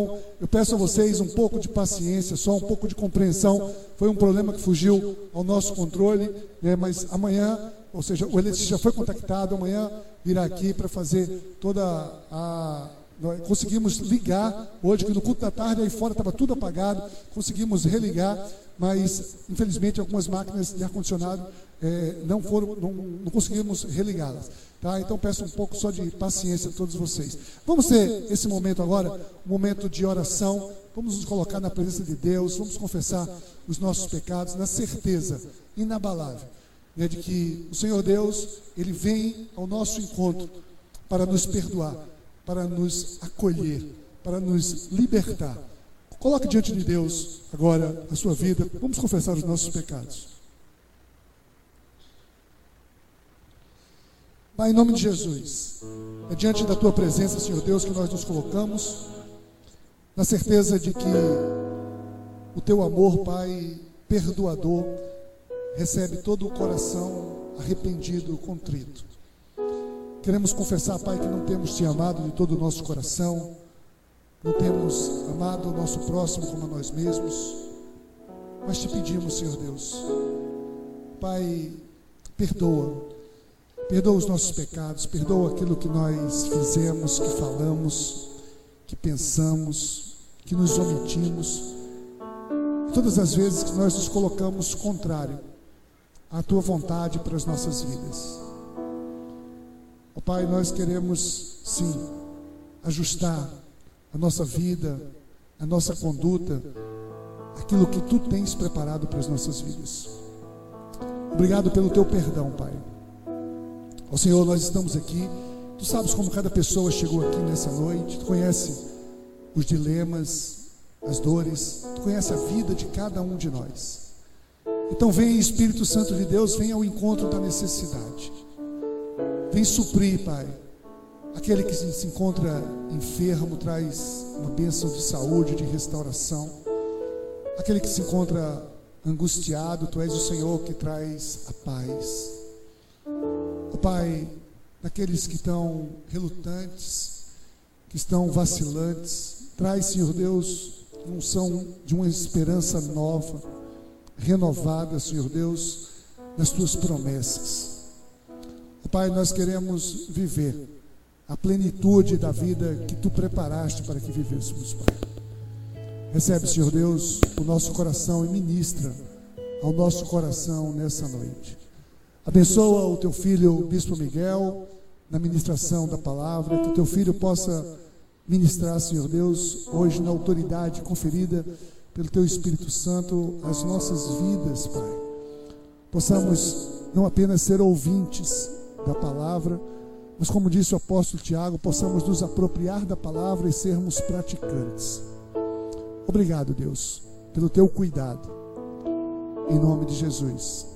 Eu peço a vocês um pouco de paciência, só um pouco de compreensão. Foi um problema que fugiu ao nosso controle, né, mas amanhã, ou seja, o Elite já foi contactado, amanhã virá aqui para fazer toda a. Nós conseguimos ligar hoje, que no culto da tarde aí fora estava tudo apagado, conseguimos religar, mas infelizmente algumas máquinas de ar-condicionado é, não foram, não, não conseguimos religá-las. Tá? Então peço um pouco só de paciência a todos vocês. Vamos ter esse momento agora, um momento de oração. Vamos nos colocar na presença de Deus, vamos confessar os nossos pecados na certeza inabalável né, de que o Senhor Deus, Ele vem ao nosso encontro para nos perdoar, para nos acolher, para nos libertar. Coloque diante de Deus agora a sua vida. Vamos confessar os nossos pecados. Pai, em nome de Jesus, é diante da tua presença, Senhor Deus, que nós nos colocamos, na certeza de que o teu amor, Pai, perdoador, recebe todo o coração arrependido, contrito. Queremos confessar, Pai, que não temos te amado de todo o nosso coração, não temos amado o nosso próximo como a nós mesmos, mas te pedimos, Senhor Deus, Pai, perdoa, perdoa os nossos pecados, perdoa aquilo que nós fizemos, que falamos, que pensamos, que nos omitimos, todas as vezes que nós nos colocamos contrário à tua vontade para as nossas vidas. Ó Pai, nós queremos sim ajustar a nossa vida, a nossa conduta, aquilo que tu tens preparado para as nossas vidas. Obrigado pelo teu perdão, Pai. Ó Senhor, nós estamos aqui. Tu sabes como cada pessoa chegou aqui nessa noite. Tu conhece os dilemas, as dores. Tu conhece a vida de cada um de nós. Então vem Espírito Santo de Deus, vem ao encontro da necessidade. Vem suprir, Pai. Aquele que se encontra enfermo traz uma bênção de saúde, de restauração. Aquele que se encontra angustiado, tu és o Senhor que traz a paz. Oh, Pai, daqueles que estão relutantes, que estão vacilantes, traz, Senhor Deus, unção de uma esperança nova renovada, Senhor Deus, nas tuas promessas. Pai, nós queremos viver a plenitude da vida que tu preparaste para que vivêssemos, Pai. Recebe, Senhor Deus, o nosso coração e ministra ao nosso coração nessa noite. Abençoa o teu filho, o Bispo Miguel, na ministração da palavra, que o teu filho possa ministrar, Senhor Deus, hoje na autoridade conferida pelo Teu Espírito Santo as nossas vidas, Pai. Possamos não apenas ser ouvintes da palavra, mas como disse o apóstolo Tiago, possamos nos apropriar da palavra e sermos praticantes. Obrigado, Deus, pelo Teu cuidado. Em nome de Jesus.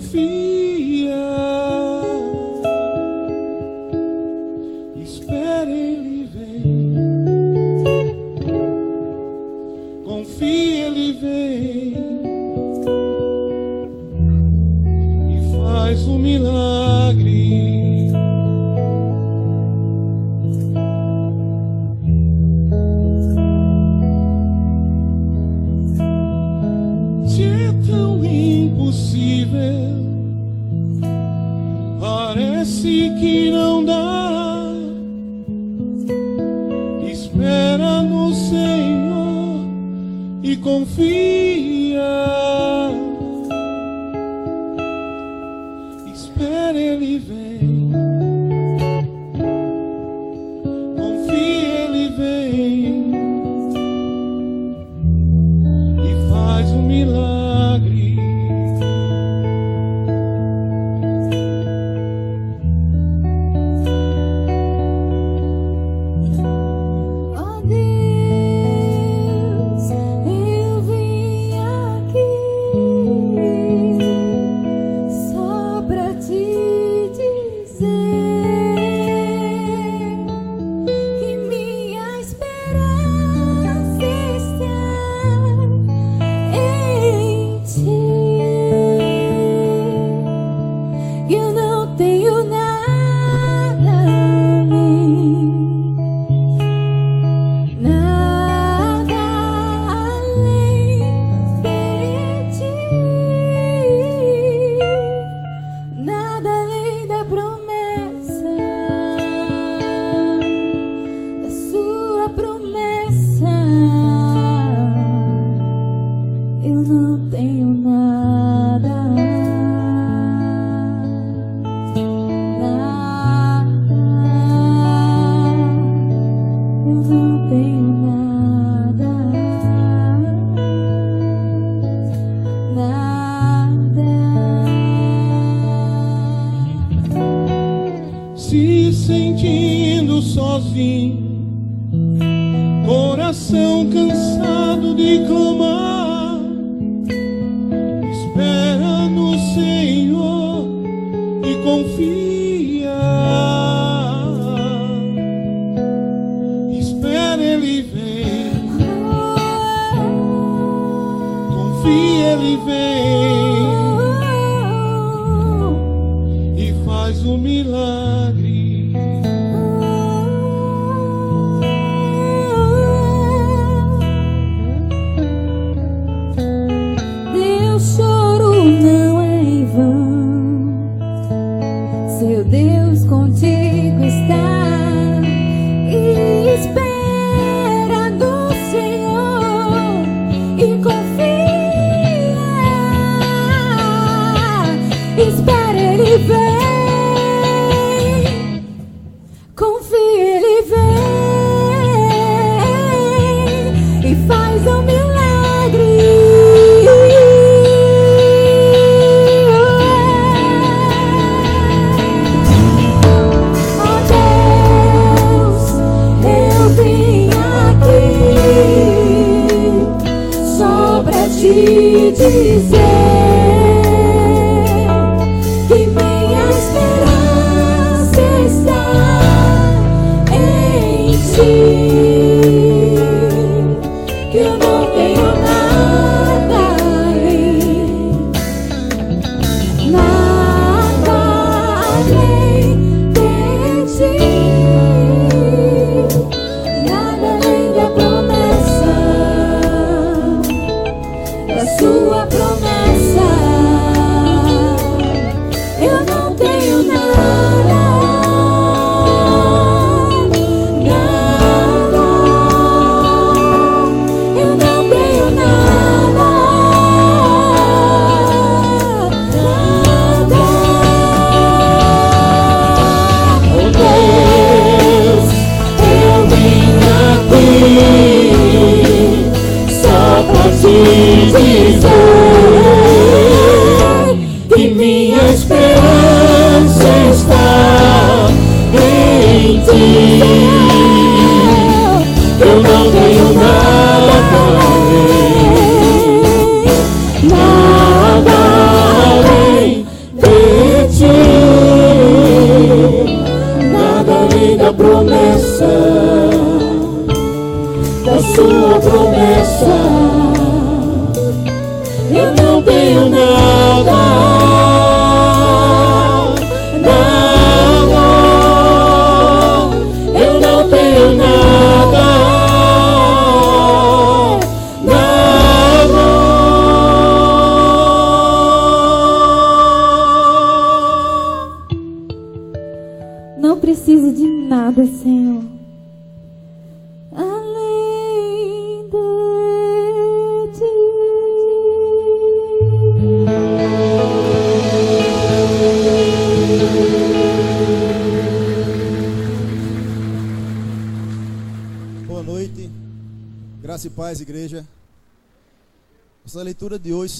fim.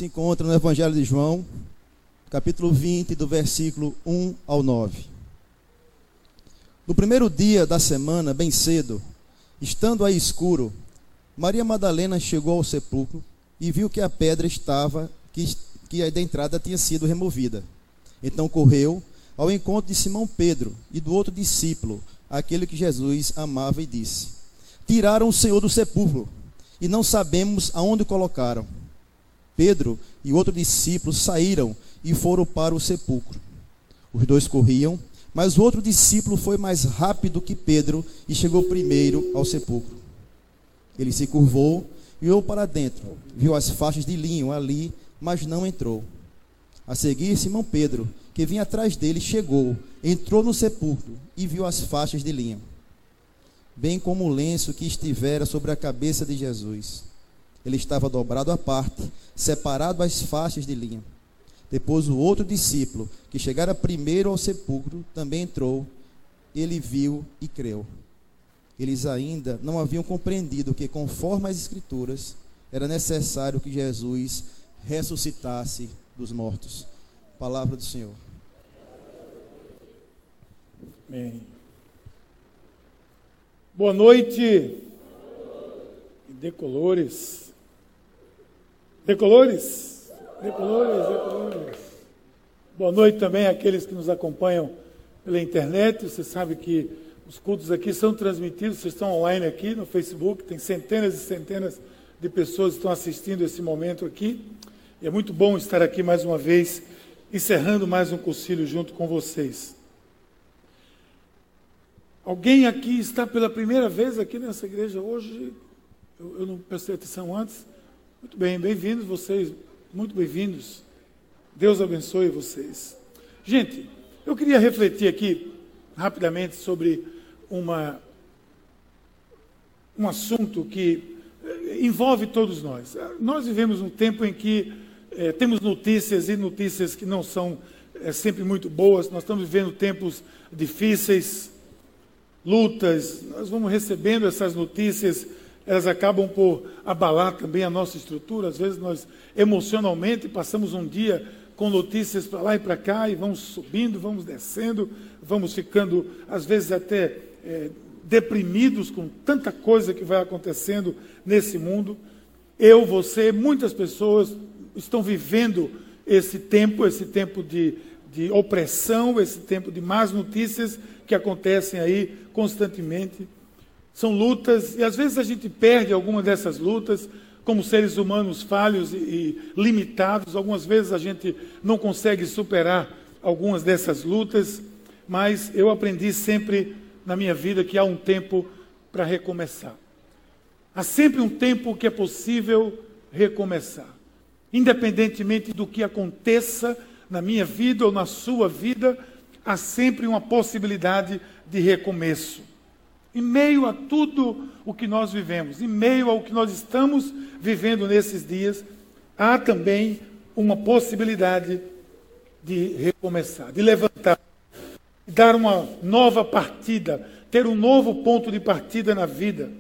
Encontra no Evangelho de João, capítulo 20, do versículo 1 ao 9. No primeiro dia da semana, bem cedo, estando aí escuro, Maria Madalena chegou ao sepulcro e viu que a pedra estava, que, que a da entrada tinha sido removida. Então correu ao encontro de Simão Pedro e do outro discípulo, aquele que Jesus amava, e disse: Tiraram o Senhor do sepulcro e não sabemos aonde o colocaram. Pedro e outro discípulo saíram e foram para o sepulcro. Os dois corriam, mas o outro discípulo foi mais rápido que Pedro e chegou primeiro ao sepulcro. Ele se curvou e olhou para dentro, viu as faixas de linho ali, mas não entrou. A seguir, Simão Pedro, que vinha atrás dele, chegou, entrou no sepulcro e viu as faixas de linho bem como o lenço que estivera sobre a cabeça de Jesus. Ele estava dobrado à parte, separado às faixas de linha. Depois o outro discípulo, que chegara primeiro ao sepulcro, também entrou. Ele viu e creu. Eles ainda não haviam compreendido que, conforme as Escrituras, era necessário que Jesus ressuscitasse dos mortos. Palavra do Senhor. Amém. Boa noite. Decolores. Decolores? Decolores, decolores. Boa noite também àqueles que nos acompanham pela internet. Você sabe que os cultos aqui são transmitidos, vocês estão online aqui no Facebook, tem centenas e centenas de pessoas que estão assistindo esse momento aqui. E é muito bom estar aqui mais uma vez, encerrando mais um concílio junto com vocês. Alguém aqui está pela primeira vez aqui nessa igreja hoje? Eu, eu não prestei atenção antes. Muito bem, bem-vindos vocês, muito bem-vindos. Deus abençoe vocês. Gente, eu queria refletir aqui rapidamente sobre uma, um assunto que eh, envolve todos nós. Nós vivemos um tempo em que é, temos notícias e notícias que não são é, sempre muito boas. Nós estamos vivendo tempos difíceis lutas, nós vamos recebendo essas notícias, elas acabam por abalar também a nossa estrutura. Às vezes nós emocionalmente passamos um dia com notícias para lá e para cá e vamos subindo, vamos descendo, vamos ficando às vezes até é, deprimidos com tanta coisa que vai acontecendo nesse mundo. Eu, você, muitas pessoas estão vivendo esse tempo, esse tempo de, de opressão, esse tempo de más notícias que acontecem aí constantemente. São lutas, e às vezes a gente perde alguma dessas lutas, como seres humanos falhos e, e limitados. Algumas vezes a gente não consegue superar algumas dessas lutas, mas eu aprendi sempre na minha vida que há um tempo para recomeçar. Há sempre um tempo que é possível recomeçar. Independentemente do que aconteça na minha vida ou na sua vida, há sempre uma possibilidade de recomeço. Em meio a tudo o que nós vivemos, em meio ao que nós estamos vivendo nesses dias, há também uma possibilidade de recomeçar, de levantar, de dar uma nova partida, ter um novo ponto de partida na vida.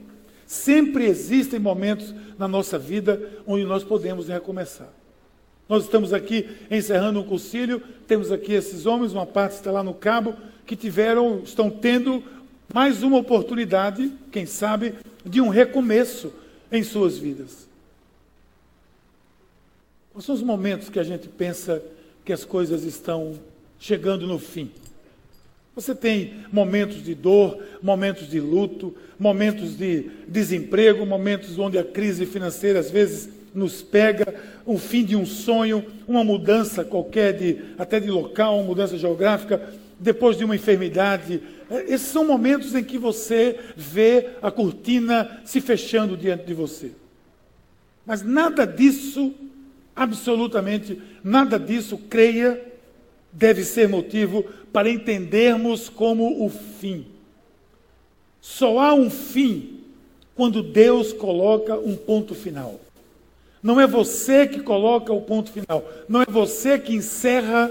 Sempre existem momentos na nossa vida onde nós podemos recomeçar. Nós estamos aqui encerrando um concílio, temos aqui esses homens, uma parte está lá no cabo, que tiveram, estão tendo mais uma oportunidade, quem sabe, de um recomeço em suas vidas. Quais são os momentos que a gente pensa que as coisas estão chegando no fim? Você tem momentos de dor, momentos de luto, momentos de desemprego, momentos onde a crise financeira às vezes nos pega, o fim de um sonho, uma mudança qualquer, de, até de local, uma mudança geográfica, depois de uma enfermidade. Esses são momentos em que você vê a cortina se fechando diante de você. Mas nada disso, absolutamente nada disso, creia, deve ser motivo para entendermos como o fim. Só há um fim quando Deus coloca um ponto final. Não é você que coloca o ponto final. Não é você que encerra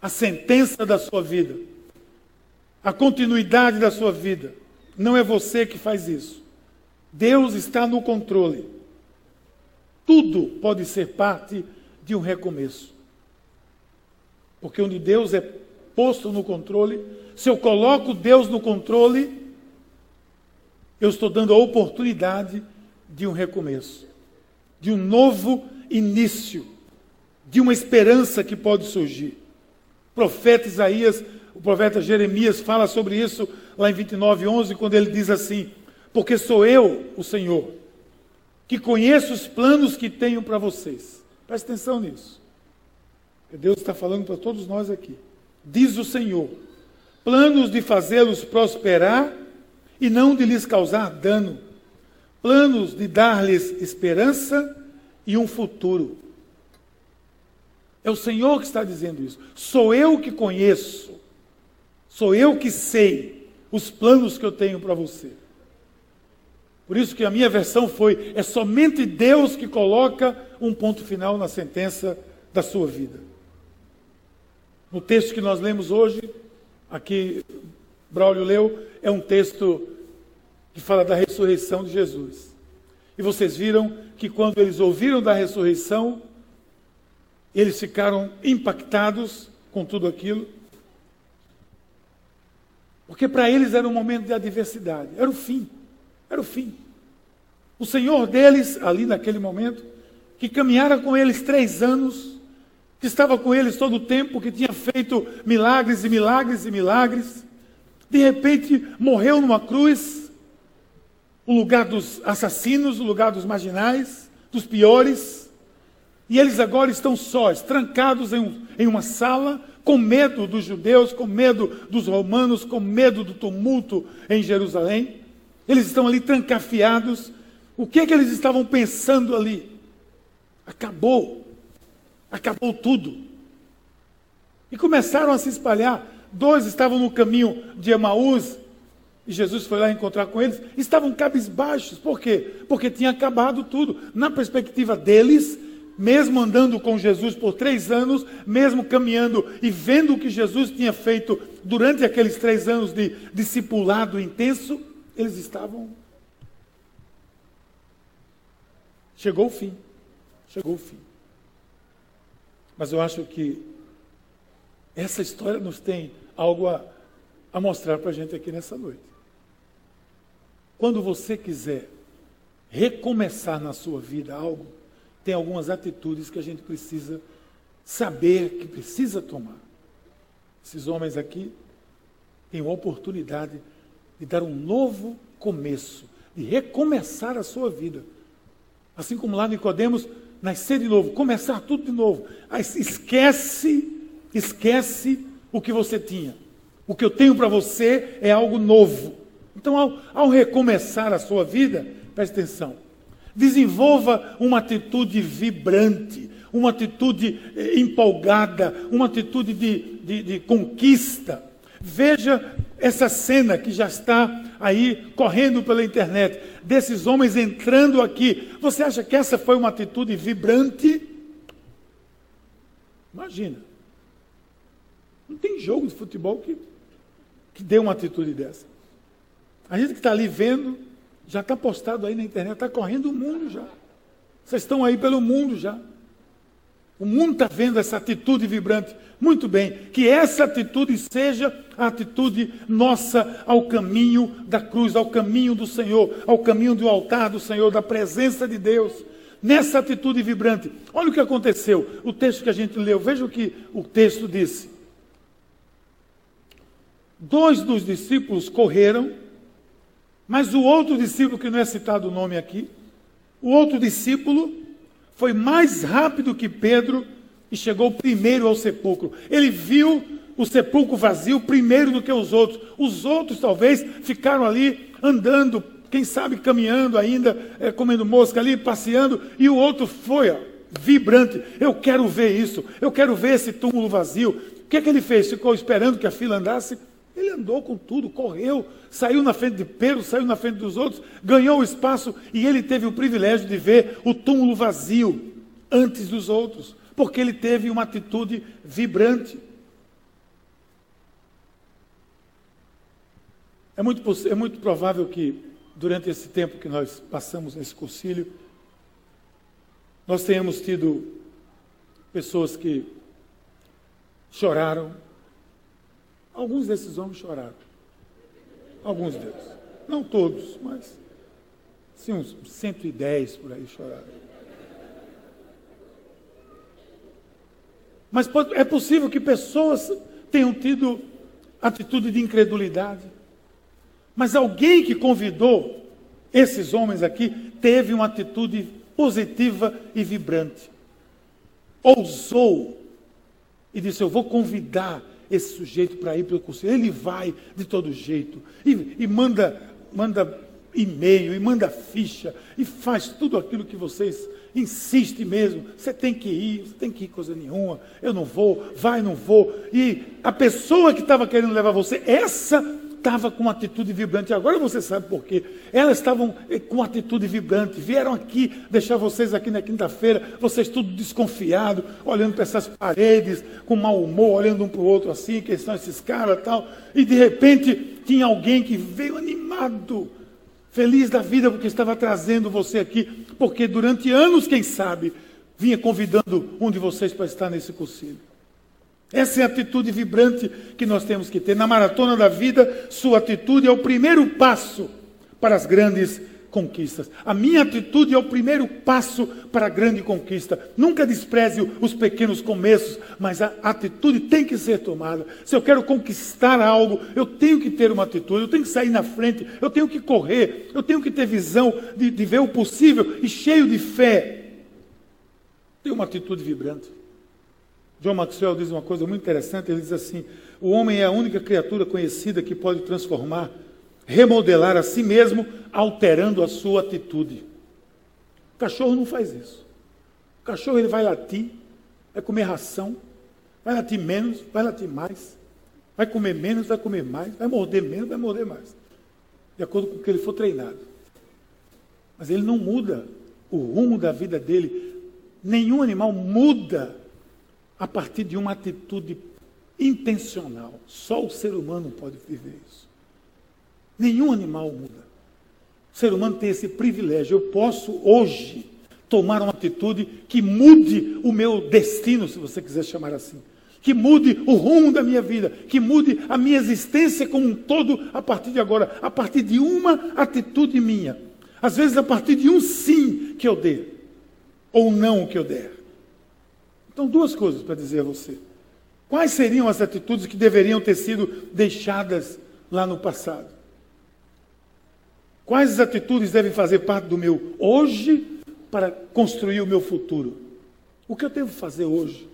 a sentença da sua vida. A continuidade da sua vida. Não é você que faz isso. Deus está no controle. Tudo pode ser parte de um recomeço. Porque onde Deus é posto no controle, se eu coloco Deus no controle, eu estou dando a oportunidade de um recomeço, de um novo início, de uma esperança que pode surgir. O profeta Isaías, o profeta Jeremias fala sobre isso lá em 29, 11, quando ele diz assim: Porque sou eu, o Senhor, que conheço os planos que tenho para vocês. Preste atenção nisso. Deus está falando para todos nós aqui. Diz o Senhor: planos de fazê-los prosperar e não de lhes causar dano, planos de dar-lhes esperança e um futuro. É o Senhor que está dizendo isso. Sou eu que conheço, sou eu que sei os planos que eu tenho para você. Por isso que a minha versão foi: é somente Deus que coloca um ponto final na sentença da sua vida. No texto que nós lemos hoje, aqui Braulio leu, é um texto que fala da ressurreição de Jesus. E vocês viram que quando eles ouviram da ressurreição, eles ficaram impactados com tudo aquilo. Porque para eles era um momento de adversidade, era o fim. Era o fim. O Senhor deles, ali naquele momento, que caminhara com eles três anos, que estava com eles todo o tempo, que tinha feito milagres e milagres e milagres, de repente morreu numa cruz, o lugar dos assassinos, o lugar dos marginais, dos piores, e eles agora estão sós, trancados em, um, em uma sala, com medo dos judeus, com medo dos romanos, com medo do tumulto em Jerusalém. Eles estão ali trancafiados. O que é que eles estavam pensando ali? Acabou. Acabou tudo. E começaram a se espalhar. Dois estavam no caminho de Emaús, e Jesus foi lá encontrar com eles. Estavam cabisbaixos. Por quê? Porque tinha acabado tudo. Na perspectiva deles, mesmo andando com Jesus por três anos, mesmo caminhando e vendo o que Jesus tinha feito durante aqueles três anos de discipulado intenso, eles estavam. Chegou o fim. Chegou o fim. Mas eu acho que essa história nos tem algo a, a mostrar para a gente aqui nessa noite. Quando você quiser recomeçar na sua vida algo, tem algumas atitudes que a gente precisa saber que precisa tomar. Esses homens aqui têm uma oportunidade de dar um novo começo, de recomeçar a sua vida. Assim como lá Nicodemos, nascer de novo, começar tudo de novo. Esquece, esquece o que você tinha. O que eu tenho para você é algo novo. Então, ao, ao recomeçar a sua vida, preste atenção, desenvolva uma atitude vibrante, uma atitude eh, empolgada, uma atitude de, de, de conquista. Veja essa cena que já está aí correndo pela internet, desses homens entrando aqui. Você acha que essa foi uma atitude vibrante? Imagina. Não tem jogo de futebol que, que dê uma atitude dessa. A gente que está ali vendo, já está postado aí na internet, está correndo o mundo já. Vocês estão aí pelo mundo já. O mundo está vendo essa atitude vibrante. Muito bem, que essa atitude seja a atitude nossa ao caminho da cruz, ao caminho do Senhor, ao caminho do altar do Senhor, da presença de Deus. Nessa atitude vibrante. Olha o que aconteceu. O texto que a gente leu, veja o que o texto disse. Dois dos discípulos correram, mas o outro discípulo, que não é citado o nome aqui, o outro discípulo foi mais rápido que Pedro e chegou primeiro ao sepulcro. Ele viu o sepulcro vazio primeiro do que os outros. Os outros talvez ficaram ali andando, quem sabe caminhando ainda, é, comendo mosca ali, passeando, e o outro foi ó, vibrante. Eu quero ver isso, eu quero ver esse túmulo vazio. O que é que ele fez? Ficou esperando que a fila andasse? Ele andou com tudo, correu, saiu na frente de Pedro, saiu na frente dos outros, ganhou o espaço e ele teve o privilégio de ver o túmulo vazio antes dos outros, porque ele teve uma atitude vibrante. É muito, é muito provável que durante esse tempo que nós passamos nesse concílio, nós tenhamos tido pessoas que choraram. Alguns desses homens choraram. Alguns deles. Não todos, mas sim, uns 110 por aí choraram. Mas é possível que pessoas tenham tido atitude de incredulidade. Mas alguém que convidou esses homens aqui teve uma atitude positiva e vibrante. Ousou e disse: Eu vou convidar esse sujeito para ir para o curso. Ele vai de todo jeito e, e manda, manda e-mail, e manda ficha, e faz tudo aquilo que vocês insiste mesmo, você tem que ir, você tem que ir coisa nenhuma, eu não vou, vai, não vou. E a pessoa que estava querendo levar você, essa estava com uma atitude vibrante. Agora você sabe por quê. Elas estavam eh, com atitude vibrante. Vieram aqui deixar vocês aqui na quinta-feira, vocês tudo desconfiado, olhando para essas paredes, com mau humor, olhando um para o outro assim, quem são esses caras tal. E de repente tinha alguém que veio animado feliz da vida porque estava trazendo você aqui, porque durante anos, quem sabe, vinha convidando um de vocês para estar nesse concílio. Essa é a atitude vibrante que nós temos que ter. Na maratona da vida, sua atitude é o primeiro passo para as grandes conquistas. A minha atitude é o primeiro passo para a grande conquista. Nunca despreze os pequenos começos, mas a atitude tem que ser tomada. Se eu quero conquistar algo, eu tenho que ter uma atitude, eu tenho que sair na frente, eu tenho que correr, eu tenho que ter visão de, de ver o possível e cheio de fé. Tem uma atitude vibrante. John Maxwell diz uma coisa muito interessante, ele diz assim: o homem é a única criatura conhecida que pode transformar remodelar a si mesmo, alterando a sua atitude. O cachorro não faz isso. O cachorro ele vai latir, vai comer ração, vai latir menos, vai latir mais, vai comer menos, vai comer mais, vai morder menos, vai morder mais, de acordo com o que ele for treinado. Mas ele não muda o rumo da vida dele. Nenhum animal muda a partir de uma atitude intencional. Só o ser humano pode viver isso. Nenhum animal muda. O ser humano tem esse privilégio. Eu posso hoje tomar uma atitude que mude o meu destino, se você quiser chamar assim. Que mude o rumo da minha vida, que mude a minha existência como um todo a partir de agora, a partir de uma atitude minha. Às vezes a partir de um sim que eu dê, ou não que eu der. Então, duas coisas para dizer a você. Quais seriam as atitudes que deveriam ter sido deixadas lá no passado? Quais atitudes devem fazer parte do meu hoje para construir o meu futuro? O que eu devo fazer hoje?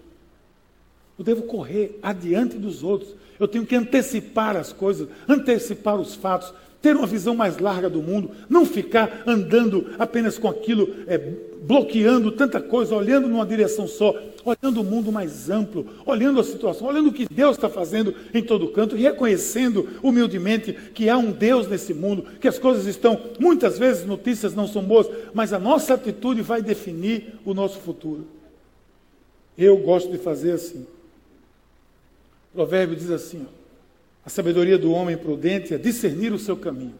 Eu devo correr adiante dos outros. Eu tenho que antecipar as coisas, antecipar os fatos, ter uma visão mais larga do mundo, não ficar andando apenas com aquilo, é, bloqueando tanta coisa, olhando numa direção só, olhando o mundo mais amplo, olhando a situação, olhando o que Deus está fazendo em todo canto, reconhecendo humildemente que há um Deus nesse mundo, que as coisas estão, muitas vezes notícias não são boas, mas a nossa atitude vai definir o nosso futuro. Eu gosto de fazer assim. O provérbio diz assim: ó, a sabedoria do homem prudente é discernir o seu caminho.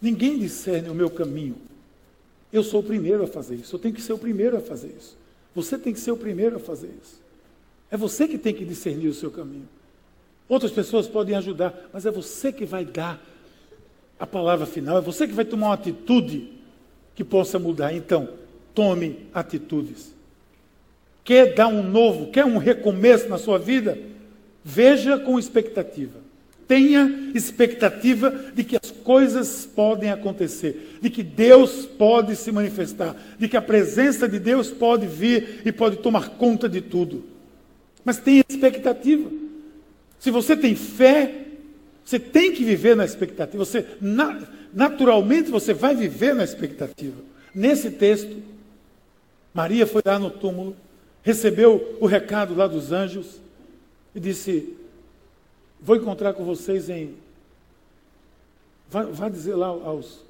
Ninguém discerne o meu caminho. Eu sou o primeiro a fazer isso. Eu tenho que ser o primeiro a fazer isso. Você tem que ser o primeiro a fazer isso. É você que tem que discernir o seu caminho. Outras pessoas podem ajudar, mas é você que vai dar a palavra final. É você que vai tomar uma atitude que possa mudar. Então, tome atitudes. Quer dar um novo, quer um recomeço na sua vida? Veja com expectativa. Tenha expectativa de que as coisas podem acontecer, de que Deus pode se manifestar, de que a presença de Deus pode vir e pode tomar conta de tudo. Mas tenha expectativa. Se você tem fé, você tem que viver na expectativa. Você naturalmente você vai viver na expectativa. Nesse texto, Maria foi lá no túmulo, recebeu o recado lá dos anjos e disse: Vou encontrar com vocês em. Vai, dizer lá aos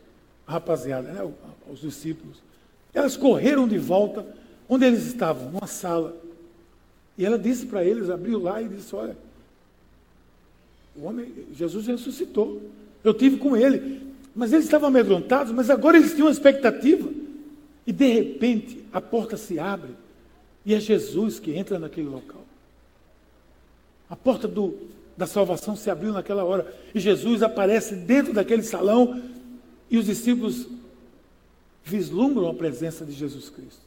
rapaziada, né, aos discípulos. Elas correram de volta onde eles estavam, numa sala. E ela disse para eles, abriu lá e disse: Olha, o homem, Jesus ressuscitou. Eu tive com ele. Mas eles estavam amedrontados, mas agora eles tinham uma expectativa. E de repente a porta se abre e é Jesus que entra naquele local. A porta do, da salvação se abriu naquela hora e Jesus aparece dentro daquele salão e os discípulos vislumbram a presença de Jesus Cristo.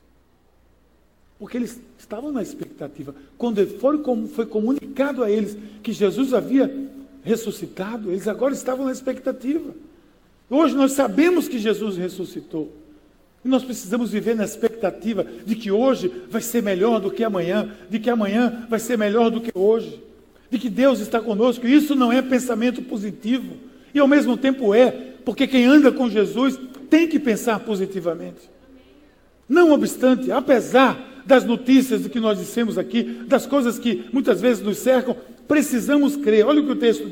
Porque eles estavam na expectativa. Quando foi, foi comunicado a eles que Jesus havia ressuscitado, eles agora estavam na expectativa. Hoje nós sabemos que Jesus ressuscitou. E nós precisamos viver na expectativa de que hoje vai ser melhor do que amanhã, de que amanhã vai ser melhor do que hoje, de que Deus está conosco. Isso não é pensamento positivo. E ao mesmo tempo é, porque quem anda com Jesus tem que pensar positivamente. Não obstante, apesar das notícias de que nós dissemos aqui, das coisas que muitas vezes nos cercam, precisamos crer. Olha o que o texto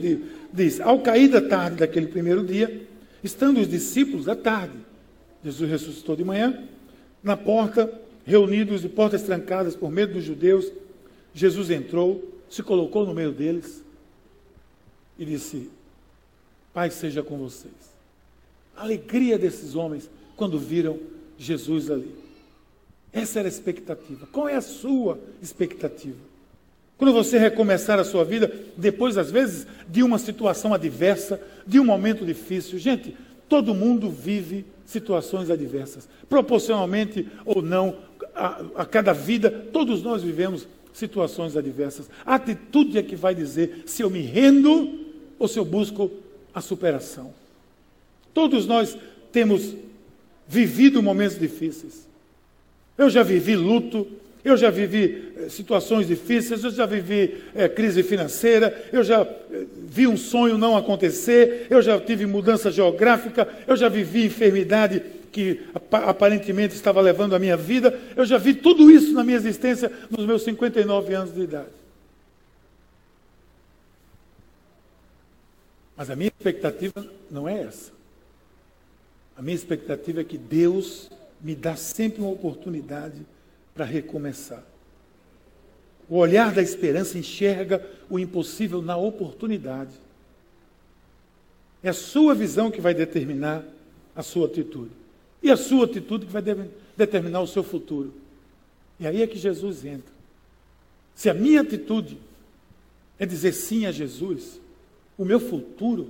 diz. Ao cair da tarde daquele primeiro dia, estando os discípulos à tarde, Jesus ressuscitou de manhã, na porta, reunidos de portas trancadas por medo dos judeus, Jesus entrou, se colocou no meio deles e disse: Pai seja com vocês. A alegria desses homens quando viram Jesus ali. Essa era a expectativa. Qual é a sua expectativa? Quando você recomeçar a sua vida, depois, às vezes, de uma situação adversa, de um momento difícil. Gente, todo mundo vive situações adversas. Proporcionalmente ou não, a, a cada vida, todos nós vivemos situações adversas. A atitude é que vai dizer se eu me rendo ou se eu busco a superação. Todos nós temos vivido momentos difíceis. Eu já vivi luto, eu já vivi eh, situações difíceis, eu já vivi é, crise financeira, eu já eh, vi um sonho não acontecer, eu já tive mudança geográfica, eu já vivi enfermidade que aparentemente estava levando a minha vida, eu já vi tudo isso na minha existência nos meus 59 anos de idade. Mas a minha expectativa não é essa. A minha expectativa é que Deus me dá sempre uma oportunidade para recomeçar. O olhar da esperança enxerga o impossível na oportunidade. É a sua visão que vai determinar a sua atitude. E a sua atitude que vai de determinar o seu futuro. E aí é que Jesus entra. Se a minha atitude é dizer sim a Jesus, o meu futuro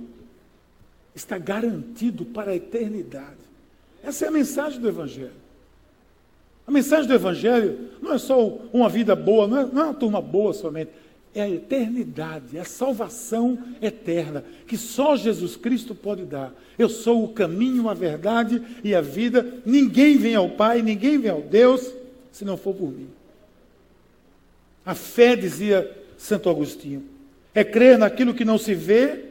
está garantido para a eternidade. Essa é a mensagem do Evangelho. A mensagem do Evangelho não é só uma vida boa, não é, não é uma turma boa somente. É a eternidade, é a salvação eterna, que só Jesus Cristo pode dar. Eu sou o caminho, a verdade e a vida. Ninguém vem ao Pai, ninguém vem ao Deus, se não for por mim. A fé, dizia Santo Agostinho, é crer naquilo que não se vê,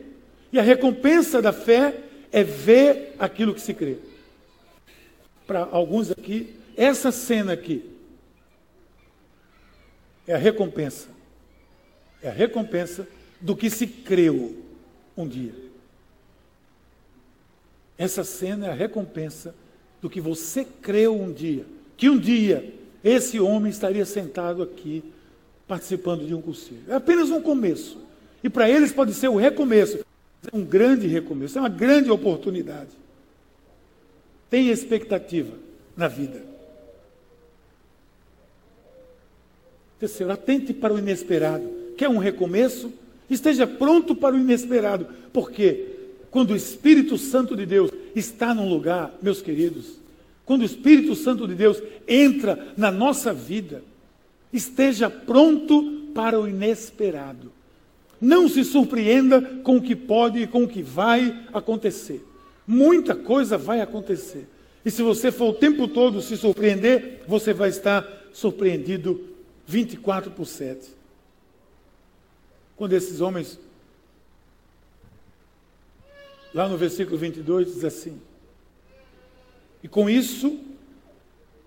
e a recompensa da fé é ver aquilo que se crê. Para alguns aqui, essa cena aqui é a recompensa. É a recompensa do que se creu um dia. Essa cena é a recompensa do que você creu um dia. Que um dia esse homem estaria sentado aqui participando de um conselho. É apenas um começo. E para eles pode ser o recomeço. É um grande recomeço, é uma grande oportunidade. Tenha expectativa na vida. Terceiro, atente para o inesperado. Quer um recomeço? Esteja pronto para o inesperado. Porque quando o Espírito Santo de Deus está num lugar, meus queridos, quando o Espírito Santo de Deus entra na nossa vida, esteja pronto para o inesperado. Não se surpreenda com o que pode e com o que vai acontecer. Muita coisa vai acontecer. E se você for o tempo todo se surpreender, você vai estar surpreendido 24 por 7. Quando esses homens, lá no versículo 22, diz assim: E com isso,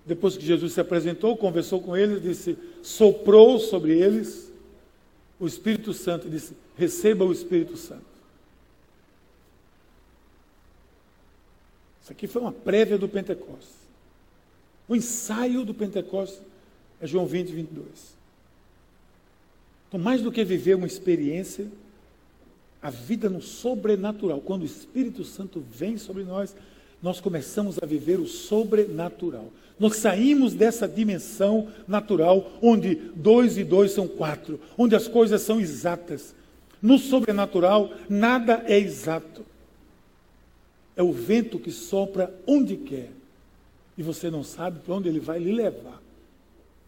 depois que Jesus se apresentou, conversou com eles, disse: soprou sobre eles o Espírito Santo, disse: receba o Espírito Santo. Isso aqui foi uma prévia do Pentecostes. O ensaio do Pentecostes é João 20, 22. Então, mais do que viver uma experiência, a vida no sobrenatural. Quando o Espírito Santo vem sobre nós, nós começamos a viver o sobrenatural. Nós saímos dessa dimensão natural, onde dois e dois são quatro, onde as coisas são exatas. No sobrenatural, nada é exato. É o vento que sopra onde quer. E você não sabe para onde ele vai lhe levar.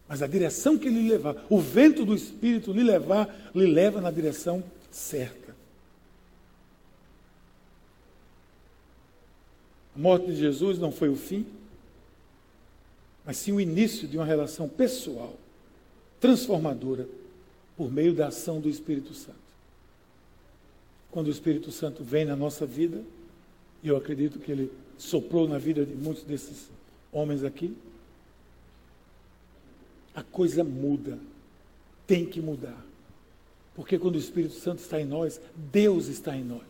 Mas a direção que lhe levar, o vento do Espírito lhe levar, lhe leva na direção certa. A morte de Jesus não foi o fim, mas sim o início de uma relação pessoal, transformadora, por meio da ação do Espírito Santo. Quando o Espírito Santo vem na nossa vida, e eu acredito que ele soprou na vida de muitos desses homens aqui, a coisa muda. Tem que mudar. Porque quando o Espírito Santo está em nós, Deus está em nós.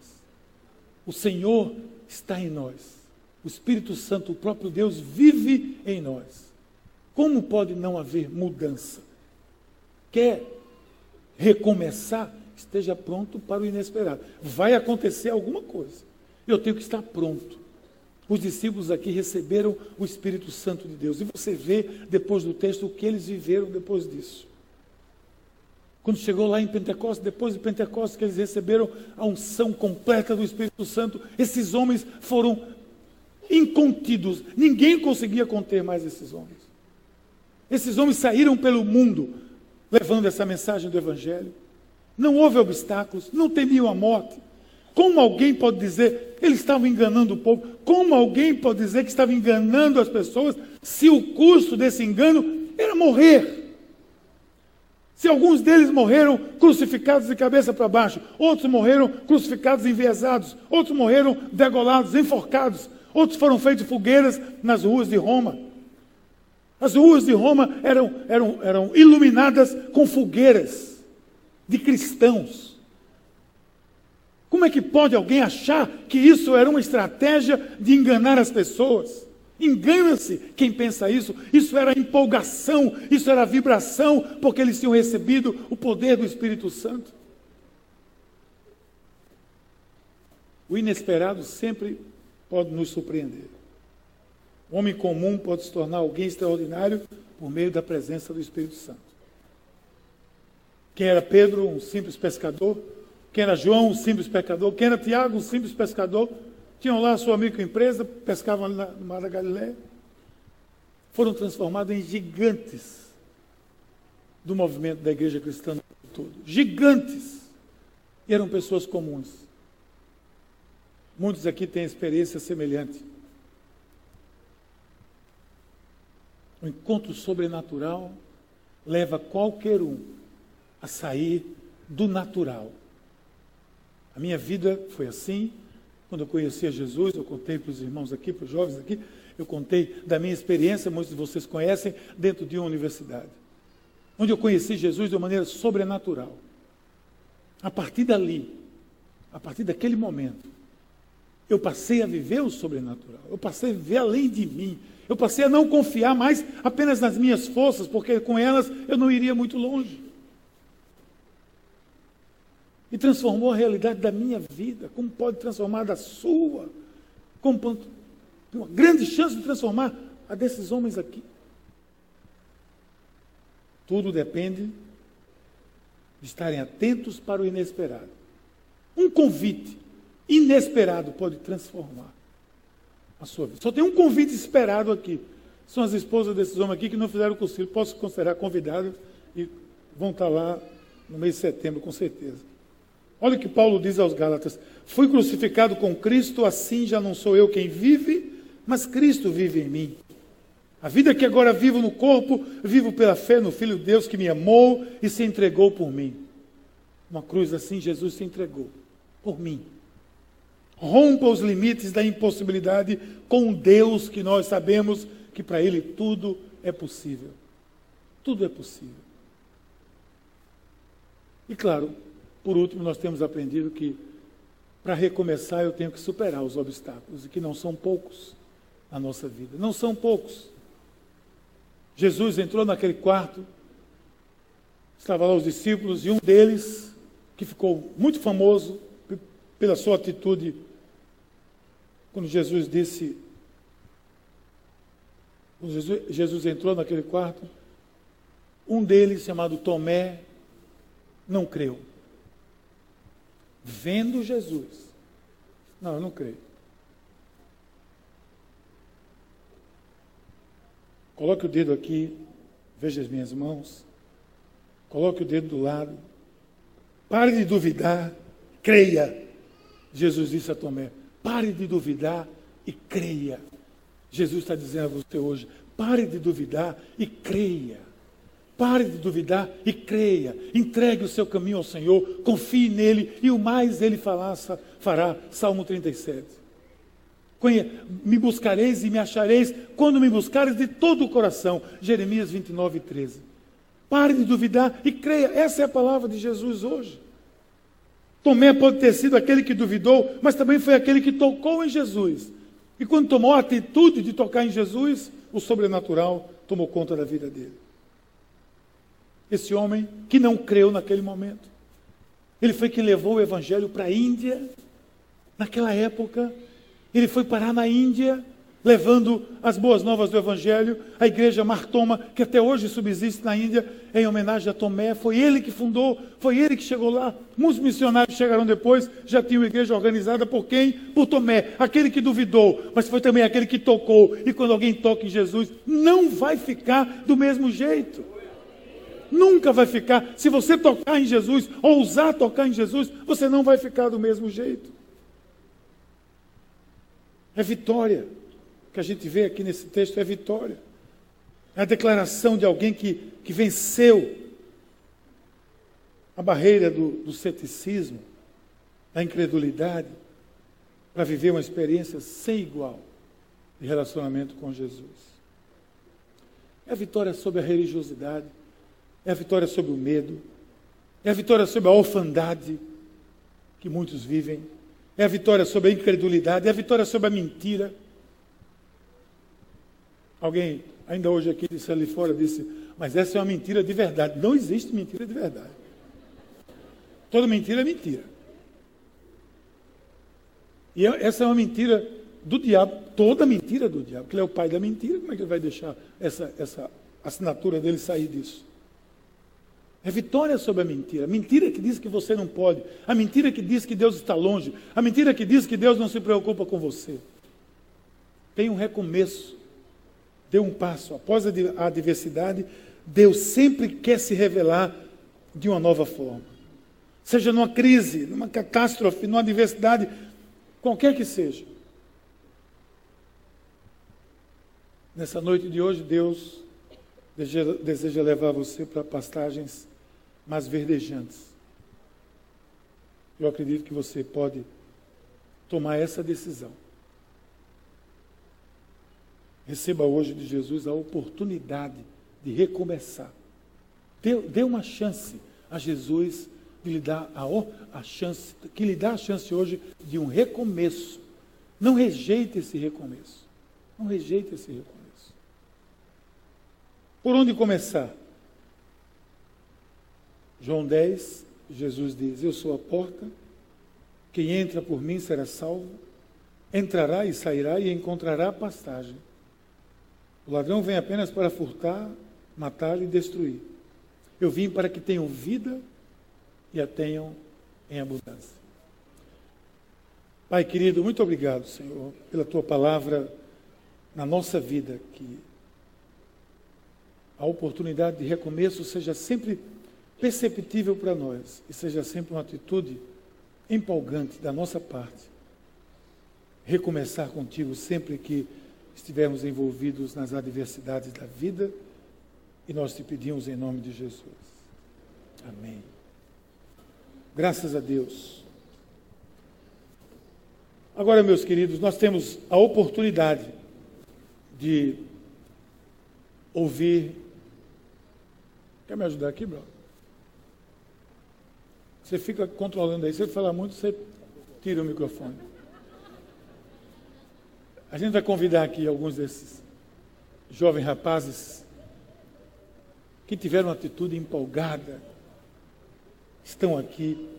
O Senhor está em nós. O Espírito Santo, o próprio Deus, vive em nós. Como pode não haver mudança? Quer recomeçar? Esteja pronto para o inesperado. Vai acontecer alguma coisa. Eu tenho que estar pronto. Os discípulos aqui receberam o Espírito Santo de Deus. E você vê, depois do texto, o que eles viveram depois disso. Quando chegou lá em Pentecostes, depois de Pentecostes, que eles receberam a unção completa do Espírito Santo, esses homens foram incontidos. Ninguém conseguia conter mais esses homens. Esses homens saíram pelo mundo levando essa mensagem do Evangelho. Não houve obstáculos, não temiam a morte. Como alguém pode dizer, eles estavam enganando o povo? Como alguém pode dizer que estava enganando as pessoas se o custo desse engano era morrer? Se alguns deles morreram crucificados de cabeça para baixo, outros morreram crucificados enviesados, outros morreram degolados, enforcados, outros foram feitos fogueiras nas ruas de Roma. As ruas de Roma eram, eram, eram iluminadas com fogueiras de cristãos. Como é que pode alguém achar que isso era uma estratégia de enganar as pessoas? Engana-se quem pensa isso. Isso era empolgação, isso era vibração, porque eles tinham recebido o poder do Espírito Santo. O inesperado sempre pode nos surpreender. O homem comum pode se tornar alguém extraordinário por meio da presença do Espírito Santo. Quem era Pedro, um simples pescador, quem era João, um simples pescador. Quem era Tiago, um simples pescador. Tinham lá a sua microempresa, pescavam ali no Mar da Galileia. Foram transformados em gigantes do movimento da igreja cristã todo. Gigantes. E eram pessoas comuns. Muitos aqui têm experiência semelhante. O encontro sobrenatural leva qualquer um a sair do natural a minha vida foi assim. Quando eu conheci a Jesus, eu contei para os irmãos aqui, para os jovens aqui, eu contei da minha experiência, muitos de vocês conhecem, dentro de uma universidade. Onde eu conheci Jesus de uma maneira sobrenatural. A partir dali, a partir daquele momento, eu passei a viver o sobrenatural. Eu passei a viver além de mim. Eu passei a não confiar mais apenas nas minhas forças, porque com elas eu não iria muito longe e transformou a realidade da minha vida. Como pode transformar da sua? Como tem uma grande chance de transformar a desses homens aqui. Tudo depende de estarem atentos para o inesperado. Um convite inesperado pode transformar a sua vida. Só tem um convite esperado aqui. São as esposas desses homens aqui que não fizeram o curso. Posso considerar convidadas e vão estar lá no mês de setembro, com certeza. Olha o que Paulo diz aos Gálatas: Fui crucificado com Cristo, assim já não sou eu quem vive, mas Cristo vive em mim. A vida que agora vivo no corpo, vivo pela fé no Filho de Deus que me amou e se entregou por mim. Uma cruz assim, Jesus se entregou por mim. Rompa os limites da impossibilidade com Deus que nós sabemos que para Ele tudo é possível. Tudo é possível. E claro, por último, nós temos aprendido que para recomeçar eu tenho que superar os obstáculos, e que não são poucos na nossa vida. Não são poucos. Jesus entrou naquele quarto, estavam lá os discípulos, e um deles, que ficou muito famoso pela sua atitude quando Jesus disse, quando Jesus, Jesus entrou naquele quarto, um deles, chamado Tomé, não creu. Vendo Jesus. Não, eu não creio. Coloque o dedo aqui, veja as minhas mãos. Coloque o dedo do lado. Pare de duvidar, creia. Jesus disse a Tomé: Pare de duvidar e creia. Jesus está dizendo a você hoje: pare de duvidar e creia. Pare de duvidar e creia. Entregue o seu caminho ao Senhor, confie nele e o mais ele fará. Salmo 37. Me buscareis e me achareis quando me buscareis de todo o coração. Jeremias 29, 13. Pare de duvidar e creia. Essa é a palavra de Jesus hoje. Tomé pode ter sido aquele que duvidou, mas também foi aquele que tocou em Jesus. E quando tomou a atitude de tocar em Jesus, o sobrenatural tomou conta da vida dele. Esse homem que não creu naquele momento. Ele foi quem levou o evangelho para a Índia. Naquela época, ele foi parar na Índia levando as boas novas do Evangelho. A igreja Martoma, que até hoje subsiste na Índia, em homenagem a Tomé, foi ele que fundou, foi ele que chegou lá. Muitos missionários chegaram depois, já tinham igreja organizada por quem? Por Tomé, aquele que duvidou, mas foi também aquele que tocou. E quando alguém toca em Jesus, não vai ficar do mesmo jeito. Nunca vai ficar. Se você tocar em Jesus, ou ousar tocar em Jesus, você não vai ficar do mesmo jeito. É vitória que a gente vê aqui nesse texto é vitória. É a declaração de alguém que, que venceu a barreira do, do ceticismo, da incredulidade, para viver uma experiência sem igual de relacionamento com Jesus. É a vitória sobre a religiosidade, é a vitória sobre o medo, é a vitória sobre a orfandade que muitos vivem, é a vitória sobre a incredulidade, é a vitória sobre a mentira Alguém, ainda hoje aqui, disse ali fora, disse, mas essa é uma mentira de verdade. Não existe mentira de verdade. Toda mentira é mentira. E é, essa é uma mentira do diabo, toda mentira do diabo, que ele é o pai da mentira, como é que ele vai deixar essa, essa assinatura dele sair disso? É vitória sobre a mentira. A mentira que diz que você não pode. A mentira que diz que Deus está longe. A mentira que diz que Deus não se preocupa com você. Tem um recomeço deu um passo. Após a adversidade, Deus sempre quer se revelar de uma nova forma. Seja numa crise, numa catástrofe, numa adversidade, qualquer que seja. Nessa noite de hoje, Deus deseja levar você para pastagens mais verdejantes. Eu acredito que você pode tomar essa decisão. Receba hoje de Jesus a oportunidade de recomeçar. Dê, dê uma chance a Jesus de lhe dar a, a chance, que lhe dá a chance hoje de um recomeço. Não rejeite esse recomeço. Não rejeite esse recomeço. Por onde começar? João 10, Jesus diz: Eu sou a porta, quem entra por mim será salvo, entrará e sairá e encontrará pastagem. O ladrão vem apenas para furtar, matar e destruir. Eu vim para que tenham vida e a tenham em abundância. Pai querido, muito obrigado, Senhor, pela tua palavra na nossa vida, que a oportunidade de recomeço seja sempre perceptível para nós e seja sempre uma atitude empolgante da nossa parte. Recomeçar contigo sempre que estivermos envolvidos nas adversidades da vida e nós te pedimos em nome de Jesus. Amém. Graças a Deus. Agora, meus queridos, nós temos a oportunidade de ouvir. Quer me ajudar aqui, Bruno? Você fica controlando aí. Se ele falar muito, você tira o microfone. A gente vai convidar aqui alguns desses jovens rapazes que tiveram uma atitude empolgada. Estão aqui.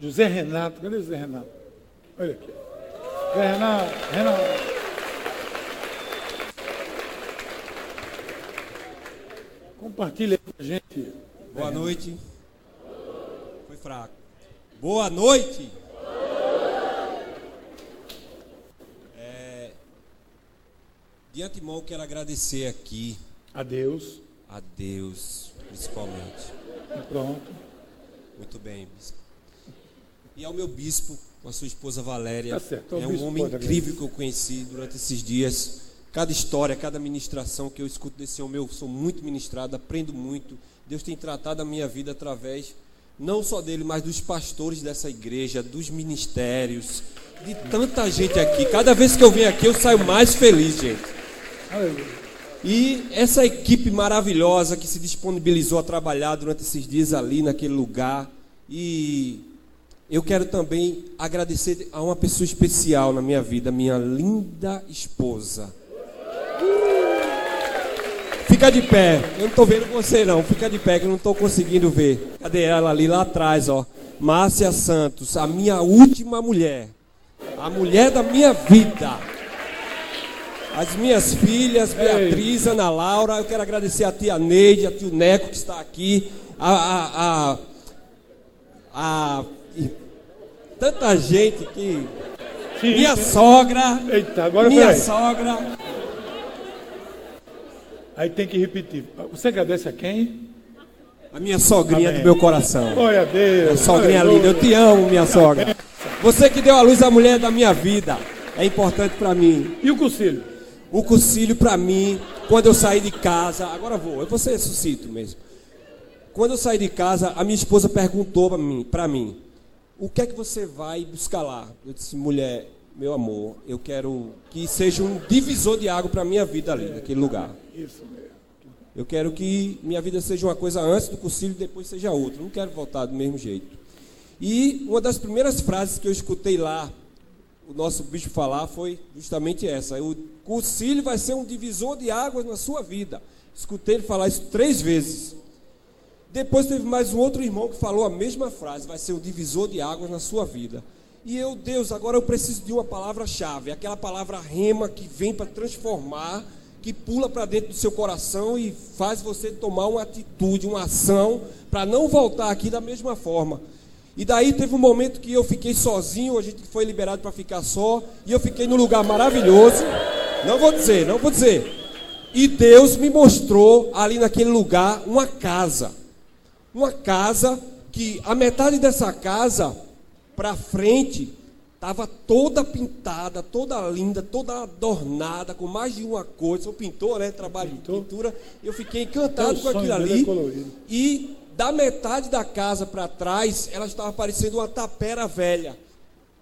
José Renato, cadê José Renato? Olha aqui. É, Renato, Renato. Compartilha aí com a gente. Boa noite. Fraco. Boa noite. É, de antemão, quero agradecer aqui Adeus. a Deus, principalmente. Pronto. Muito bem, bispo. E ao meu bispo, com a sua esposa Valéria. Tá certo, ao é um homem incrível que eu conheci durante esses dias. Cada história, cada ministração que eu escuto desse homem, eu sou muito ministrado, aprendo muito. Deus tem tratado a minha vida através, não só dele, mas dos pastores dessa igreja, dos ministérios, de tanta gente aqui. Cada vez que eu venho aqui, eu saio mais feliz, gente. E essa equipe maravilhosa que se disponibilizou a trabalhar durante esses dias ali naquele lugar. E eu quero também agradecer a uma pessoa especial na minha vida, minha linda esposa. Fica de pé, eu não estou vendo você não, fica de pé que eu não estou conseguindo ver. Cadê ela ali lá atrás, ó? Márcia Santos, a minha última mulher, a mulher da minha vida. As minhas filhas, Beatriz, Ana Laura, eu quero agradecer a tia Neide, a tio Neco que está aqui, a, a, a, a- tanta gente que. Sim, Minha sogra, Eita, agora minha sogra, Aí tem que repetir. Você agradece a quem? a minha sogrinha Amém. do meu coração. Glória a Deus. Minha sogrinha linda, eu te amo, minha sogra. Você que deu a luz à mulher da minha vida, é importante para mim. E o conselho? O concílio para mim, quando eu saí de casa, agora vou, eu vou ser mesmo. Quando eu saí de casa, a minha esposa perguntou para mim, para mim, o que é que você vai buscar lá? Eu disse, mulher, meu amor, eu quero que seja um divisor de água para minha vida ali, naquele lugar. Isso mesmo. Eu quero que minha vida seja uma coisa antes do concílio depois seja outra. Não quero voltar do mesmo jeito. E uma das primeiras frases que eu escutei lá, o nosso bicho falar, foi justamente essa. O concílio vai ser um divisor de águas na sua vida. Escutei ele falar isso três vezes. Depois teve mais um outro irmão que falou a mesma frase, vai ser um divisor de águas na sua vida. E eu, Deus, agora eu preciso de uma palavra-chave, aquela palavra rema que vem para transformar, que pula para dentro do seu coração e faz você tomar uma atitude, uma ação, para não voltar aqui da mesma forma. E daí teve um momento que eu fiquei sozinho, a gente foi liberado para ficar só, e eu fiquei num lugar maravilhoso. Não vou dizer, não vou dizer. E Deus me mostrou ali naquele lugar uma casa. Uma casa que a metade dessa casa para frente estava toda pintada, toda linda, toda adornada, com mais de uma cor. Sou pintor, né? Trabalho em pintura. Eu fiquei encantado com aquilo ali. E da metade da casa para trás, ela estava parecendo uma tapera velha.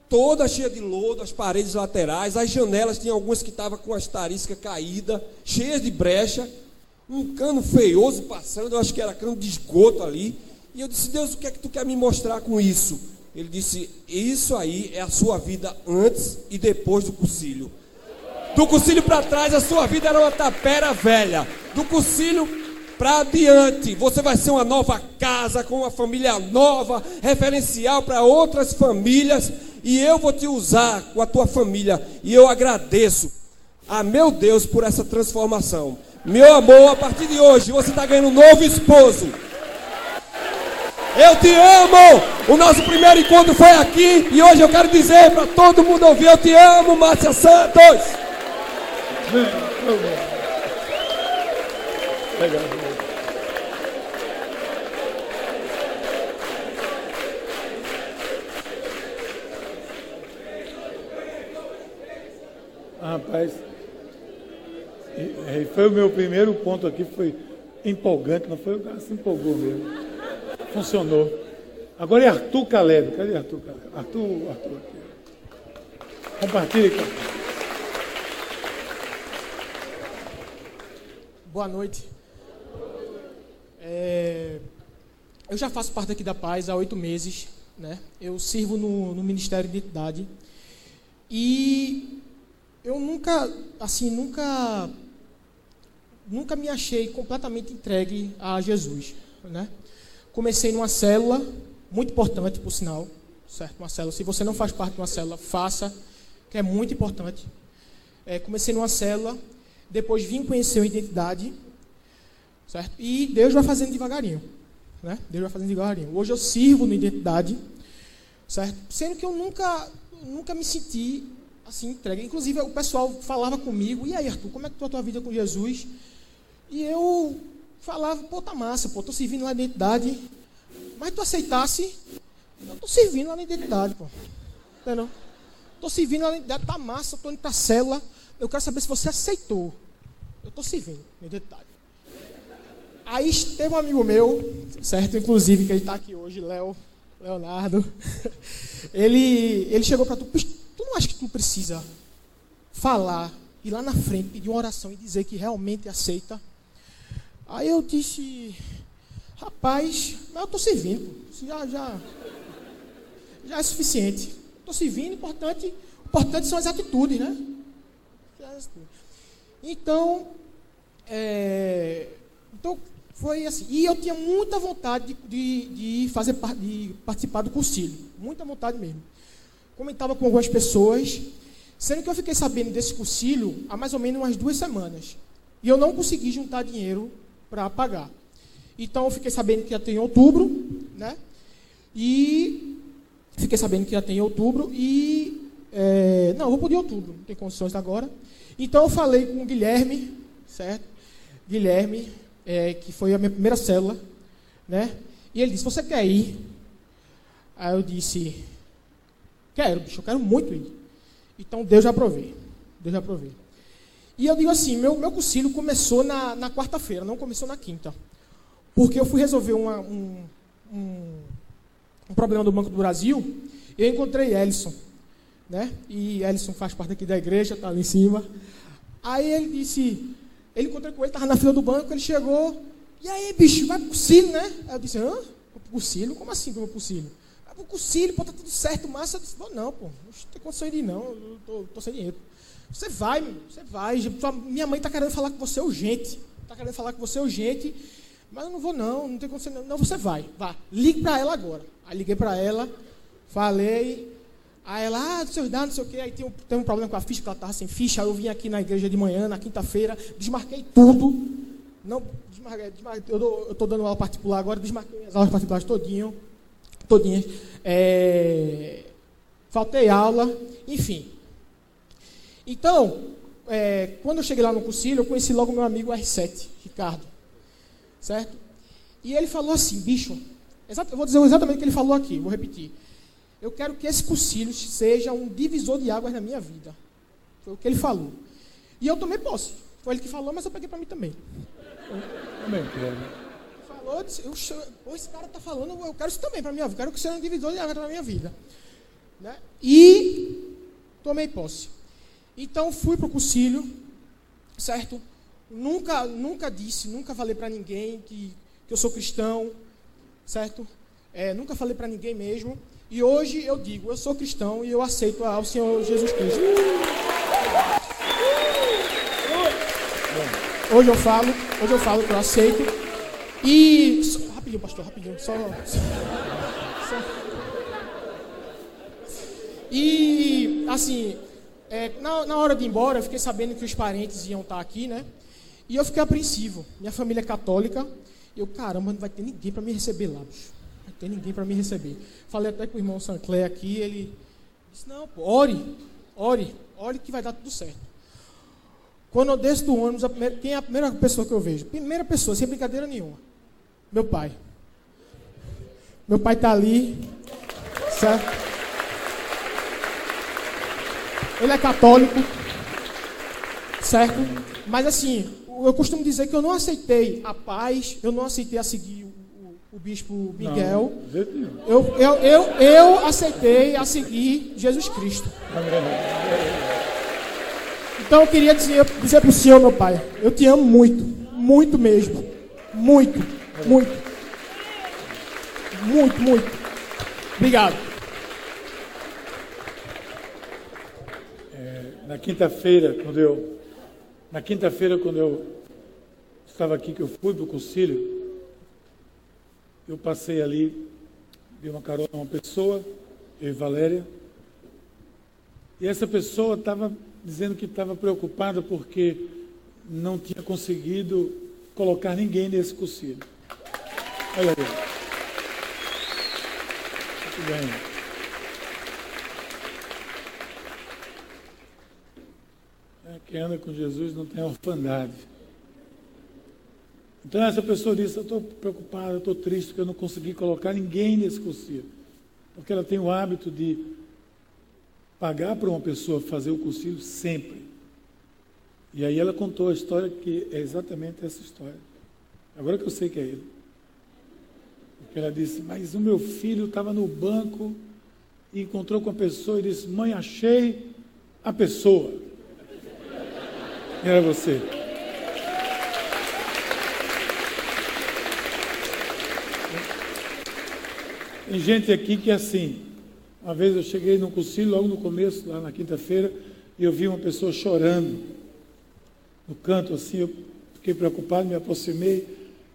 Toda cheia de lodo, as paredes laterais, as janelas tinham algumas que estavam com as tariscas caídas, cheias de brecha, um cano feioso passando, eu acho que era cano de esgoto ali. E eu disse, Deus, o que é que tu quer me mostrar com isso? Ele disse, isso aí é a sua vida antes e depois do concílio. Do concílio para trás, a sua vida era uma tapera velha. Do concílio para adiante, você vai ser uma nova casa, com uma família nova, referencial para outras famílias. E eu vou te usar com a tua família. E eu agradeço a meu Deus por essa transformação. Meu amor, a partir de hoje, você está ganhando um novo esposo. Eu te amo! O nosso primeiro encontro foi aqui e hoje eu quero dizer para todo mundo ouvir: Eu te amo, Márcia Santos! Rapaz, foi o meu primeiro ponto aqui, foi empolgante, não foi? O cara se empolgou mesmo. Funcionou. Agora é Arthur Caleb. Cadê Arthur Caleb? Arthur, Arthur aqui. Compartilhe. Boa noite. É, eu já faço parte aqui da Paz há oito meses. Né? Eu sirvo no, no Ministério de Identidade. E eu nunca, assim, nunca, nunca me achei completamente entregue a Jesus. Né? Comecei numa célula, muito importante, por sinal. certo? Uma célula. Se você não faz parte de uma célula, faça, que é muito importante. É, comecei numa célula, depois vim conhecer a identidade, certo? E Deus vai fazendo devagarinho, né? Deus vai fazendo devagarinho. Hoje eu sirvo na identidade, certo? Sendo que eu nunca, nunca me senti assim entregue. Inclusive o pessoal falava comigo: "E aí, Arthur, como é que tá a tua vida com Jesus?" E eu falava: "Pô, tá massa, pô, tô servindo lá na identidade. Mas tu aceitasse, eu tô servindo lá na identidade, pô. Entendeu? Tô servindo lá na identidade, tá massa, tô indo pra célula. Eu quero saber se você aceitou. Eu tô servindo na identidade. Aí teve um amigo meu, certo? Inclusive, que ele está aqui hoje, Léo, Leonardo. Ele, ele chegou para tu, tu não acha que tu precisa falar, ir lá na frente, pedir uma oração e dizer que realmente aceita? Aí eu disse, rapaz, mas eu estou servindo, já, já, já é suficiente. Estou servindo, importante, importante são as atitudes, né? Então, é, então foi assim. E eu tinha muita vontade de, de, de fazer de participar do concílio. Muita vontade mesmo. Comentava com algumas pessoas, sendo que eu fiquei sabendo desse concílio há mais ou menos umas duas semanas. E eu não consegui juntar dinheiro para pagar. Então eu fiquei sabendo que ia ter em outubro, né? E fiquei sabendo que ia ter em outubro e é, não, vou poder outubro, não tem condições agora. Então eu falei com o Guilherme, certo? Guilherme, é, que foi a minha primeira célula, né? E ele disse: Você quer ir? Aí eu disse: Quero, bicho, eu quero muito ir. Então Deus já provei. Deus já provei. E eu digo assim: meu, meu concílio começou na, na quarta-feira, não começou na quinta. Porque eu fui resolver uma, um, um, um, problema do Banco do Brasil eu encontrei Ellison. Né? E Ellison faz parte aqui da igreja, está ali em cima. Aí ele disse: ele encontrei com ele, estava na fila do banco, ele chegou. E aí, bicho, vai pro cursilho, né? Aí eu disse, hã? Pro cursilho? Como assim pro cursilho? Vai pro cursilho, pô, tá tudo certo, massa. Eu disse, não, pô, não tem condição de ir, não. Eu tô, tô sem dinheiro. Você vai, você vai. Minha mãe tá querendo falar com você urgente. Tá querendo falar com você urgente. Mas eu não vou, não, não tem condição. Não, não você vai, vá. Ligue para ela agora. Aí liguei para ela, falei, Aí ela, ah, seus dados, não sei o quê. Aí tem um, tem um problema com a ficha, porque ela estava sem ficha. Aí eu vim aqui na igreja de manhã, na quinta-feira, desmarquei tudo. Não, desmarquei, desmarquei, eu estou dando aula particular agora, desmarquei as aulas particulares todinho, todinhas. É, faltei aula, enfim. Então, é, quando eu cheguei lá no concílio, eu conheci logo meu amigo R7, Ricardo. Certo? E ele falou assim, bicho, eu vou dizer exatamente o que ele falou aqui, vou repetir. Eu quero que esse concílio seja um divisor de águas na minha vida. Foi o que ele falou. E eu tomei posse. Foi ele que falou, mas eu peguei para mim também. Também. Falou, disse, eu, eu, esse cara está falando, eu quero isso também para minha vida. Eu quero que seja um divisor de águas na minha vida. Né? E tomei posse. Então fui para o concílio, certo? Nunca, nunca disse, nunca falei para ninguém que, que eu sou cristão, certo? É, nunca falei para ninguém mesmo. E hoje eu digo, eu sou cristão e eu aceito ao Senhor Jesus Cristo. Hoje eu falo, hoje eu falo que eu aceito. E. Só, rapidinho, pastor, rapidinho. Só. só e assim, é, na, na, hora de ir embora, eu fiquei sabendo que os parentes iam estar aqui, né? E eu fiquei apreensivo. Minha família é católica. Eu, caramba, não vai ter ninguém para me receber lá, bicho tem ninguém para me receber. Falei até com o irmão Sancler aqui, ele disse, não, pô, ore, ore, ore que vai dar tudo certo. Quando eu desço do ônibus, a primeira, quem é a primeira pessoa que eu vejo? Primeira pessoa, sem brincadeira nenhuma. Meu pai. Meu pai está ali, certo? Ele é católico, certo? Mas assim, eu costumo dizer que eu não aceitei a paz, eu não aceitei a seguir o bispo Miguel, não, eu, eu, eu, eu aceitei a seguir Jesus Cristo. Então eu queria dizer, dizer para o senhor, meu pai, eu te amo muito, muito mesmo. Muito, muito. Muito, muito. Obrigado. É, na quinta-feira, quando eu. Na quinta-feira, quando eu estava aqui, que eu fui para o concílio, eu passei ali, dei uma carona a uma pessoa, eu e Valéria. E essa pessoa estava dizendo que estava preocupada porque não tinha conseguido colocar ninguém nesse cursilho. Olha aí. Muito bem. É, quem anda com Jesus não tem orfandade. Então essa pessoa disse, eu estou preocupada, eu estou triste porque eu não consegui colocar ninguém nesse cursilho. Porque ela tem o hábito de pagar para uma pessoa fazer o cursilho sempre. E aí ela contou a história que é exatamente essa história. Agora que eu sei que é ele. Porque ela disse, mas o meu filho estava no banco e encontrou com a pessoa e disse, mãe, achei a pessoa. Era você. Tem gente aqui que é assim. Uma vez eu cheguei no cursilho, logo no começo, lá na quinta-feira, e eu vi uma pessoa chorando no canto, assim, eu fiquei preocupado, me aproximei,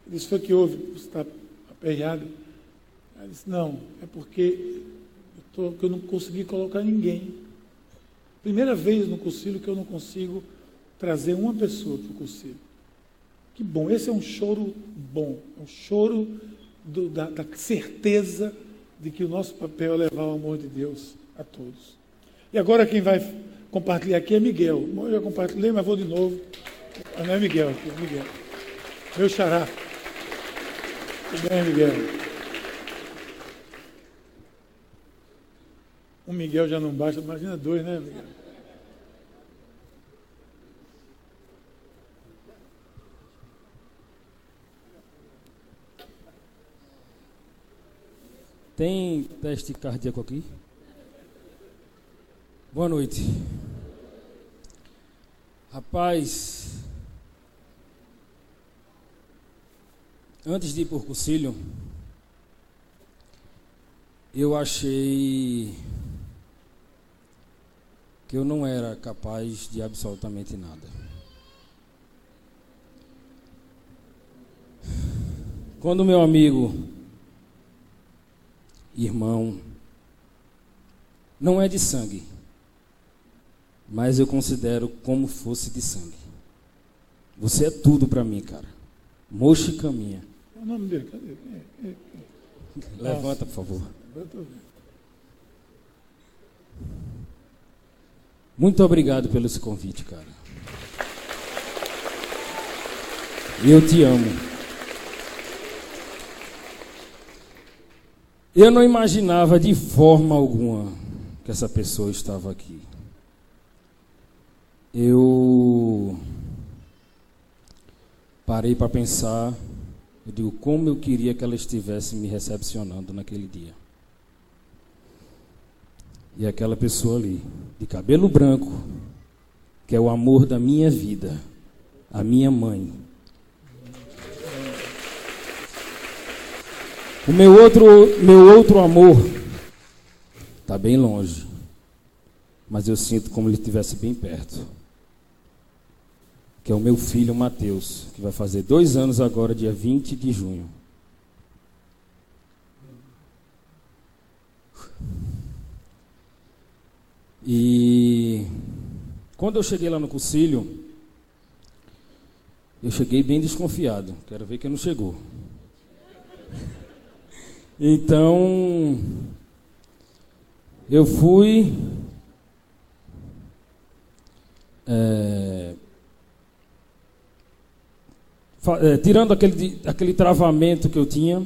ele disse, foi que houve? Você está aperreado? Ela disse, não, é porque eu, tô, eu não consegui colocar ninguém. Primeira vez no cursilho que eu não consigo trazer uma pessoa para o cursilho. Que bom, esse é um choro bom, é um choro do, da, da certeza de que o nosso papel é levar o amor de Deus a todos. E agora quem vai compartilhar aqui é Miguel. Eu já compartilhei, mas vou de novo. Não é Miguel aqui, é Miguel. Meu xará. Tudo bem, Miguel? Um Miguel já não basta, imagina dois, né, Miguel? Tem teste cardíaco aqui? Boa noite. Rapaz, antes de ir por Cucílio, eu achei que eu não era capaz de absolutamente nada. Quando meu amigo irmão, não é de sangue, mas eu considero como fosse de sangue. Você é tudo para mim, cara. Mocha e caminha. É o nome dele, cadê? É, é, é. Levanta, por favor. Muito obrigado pelo esse convite, cara. Eu te amo. Eu não imaginava de forma alguma que essa pessoa estava aqui. Eu parei para pensar, eu digo, como eu queria que ela estivesse me recepcionando naquele dia. E aquela pessoa ali, de cabelo branco, que é o amor da minha vida, a minha mãe, O meu outro, meu outro amor está bem longe, mas eu sinto como ele estivesse bem perto. Que é o meu filho Mateus, que vai fazer dois anos agora, dia 20 de junho. E quando eu cheguei lá no concílio, eu cheguei bem desconfiado. Quero ver que não chegou. Então, eu fui. É, é, tirando aquele, aquele travamento que eu tinha.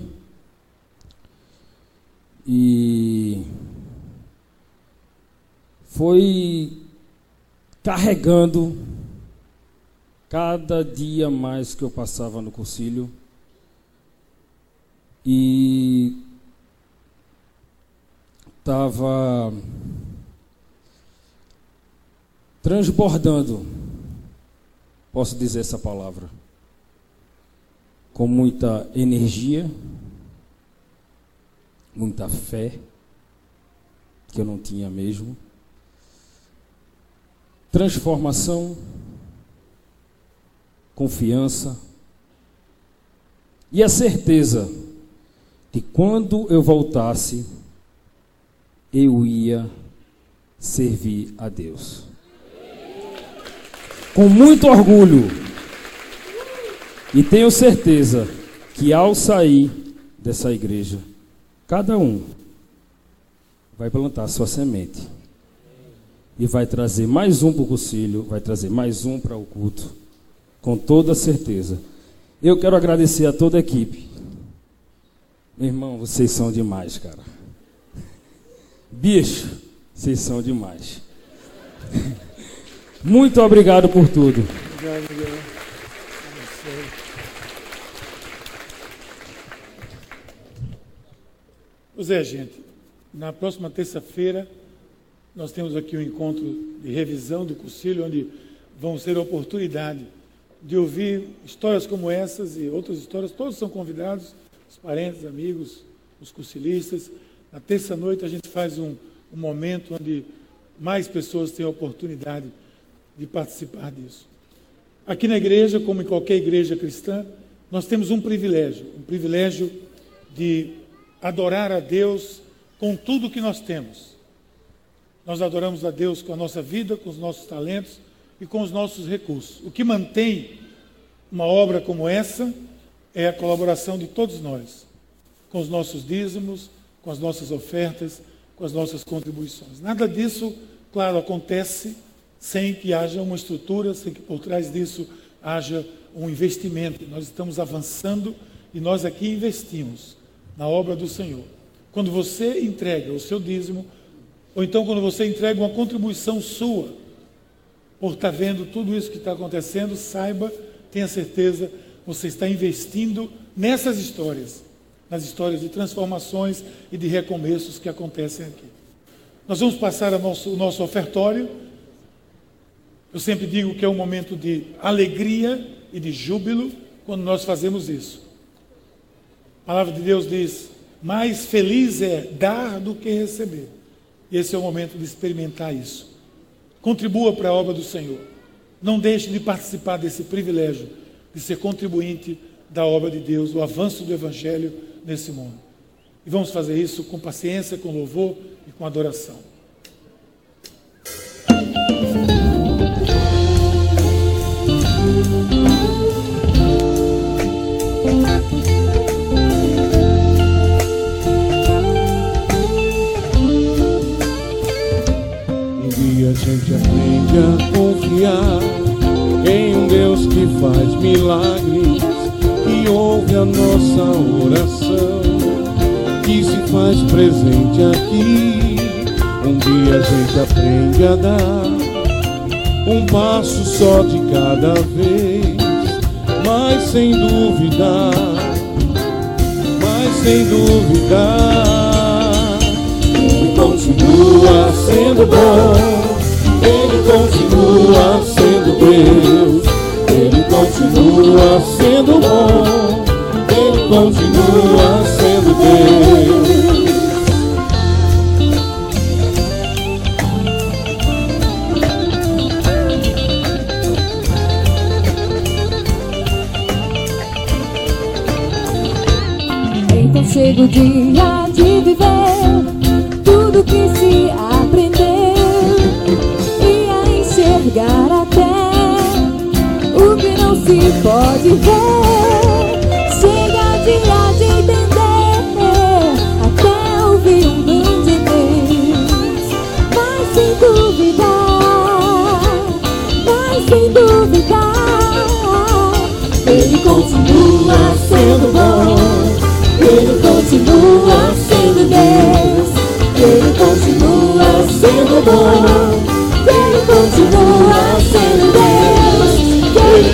E foi carregando cada dia mais que eu passava no concílio e estava transbordando, posso dizer essa palavra, com muita energia, muita fé, que eu não tinha mesmo, transformação, confiança e a certeza que quando eu voltasse, eu ia servir a Deus. Com muito orgulho. E tenho certeza que ao sair dessa igreja, cada um vai plantar sua semente. E vai trazer mais um para o concílio, vai trazer mais um para o culto, com toda certeza. Eu quero agradecer a toda a equipe. Meu irmão, vocês são demais, cara. Bicho, vocês são demais. Muito obrigado por tudo. Obrigado, Miguel. Pois é, gente. Na próxima terça-feira, nós temos aqui um encontro de revisão do concílio, onde vão ser a oportunidade de ouvir histórias como essas e outras histórias. Todos são convidados, os parentes, amigos, os conciliistas. Na terça-noite, a gente faz um, um momento onde mais pessoas têm a oportunidade de participar disso. Aqui na igreja, como em qualquer igreja cristã, nós temos um privilégio, um privilégio de adorar a Deus com tudo que nós temos. Nós adoramos a Deus com a nossa vida, com os nossos talentos e com os nossos recursos. O que mantém uma obra como essa é a colaboração de todos nós, com os nossos dízimos, com as nossas ofertas, com as nossas contribuições. Nada disso, claro, acontece sem que haja uma estrutura, sem que por trás disso haja um investimento. Nós estamos avançando e nós aqui investimos na obra do Senhor. Quando você entrega o seu dízimo, ou então quando você entrega uma contribuição sua, por estar vendo tudo isso que está acontecendo, saiba, tenha certeza, você está investindo nessas histórias, nas histórias de transformações e de recomeços que acontecem aqui. Nós vamos passar o nosso ofertório. Eu sempre digo que é um momento de alegria e de júbilo quando nós fazemos isso. A palavra de Deus diz: mais feliz é dar do que receber. E esse é o momento de experimentar isso. Contribua para a obra do Senhor. Não deixe de participar desse privilégio de ser contribuinte da obra de Deus, do avanço do Evangelho nesse mundo. E vamos fazer isso com paciência, com louvor e com adoração. Um dia a gente aprende a confiar em um Deus que faz milagres, que ouve a nossa oração, que se faz presente aqui. Um dia a gente aprende a dar um passo só de cada vez, mas sem duvidar, mas sem duvidar. Ele continua sendo bom, Ele continua sendo Deus, Ele continua sendo bom, Ele continua sendo Deus. Então chega o dia de viver pode ver. Chega dia de entender até ouvir um bem de Deus, mas sem duvidar, mas sem duvidar, Ele continua sendo bom. Ele continua sendo Deus. Ele continua sendo bom. Ele continua sendo Deus.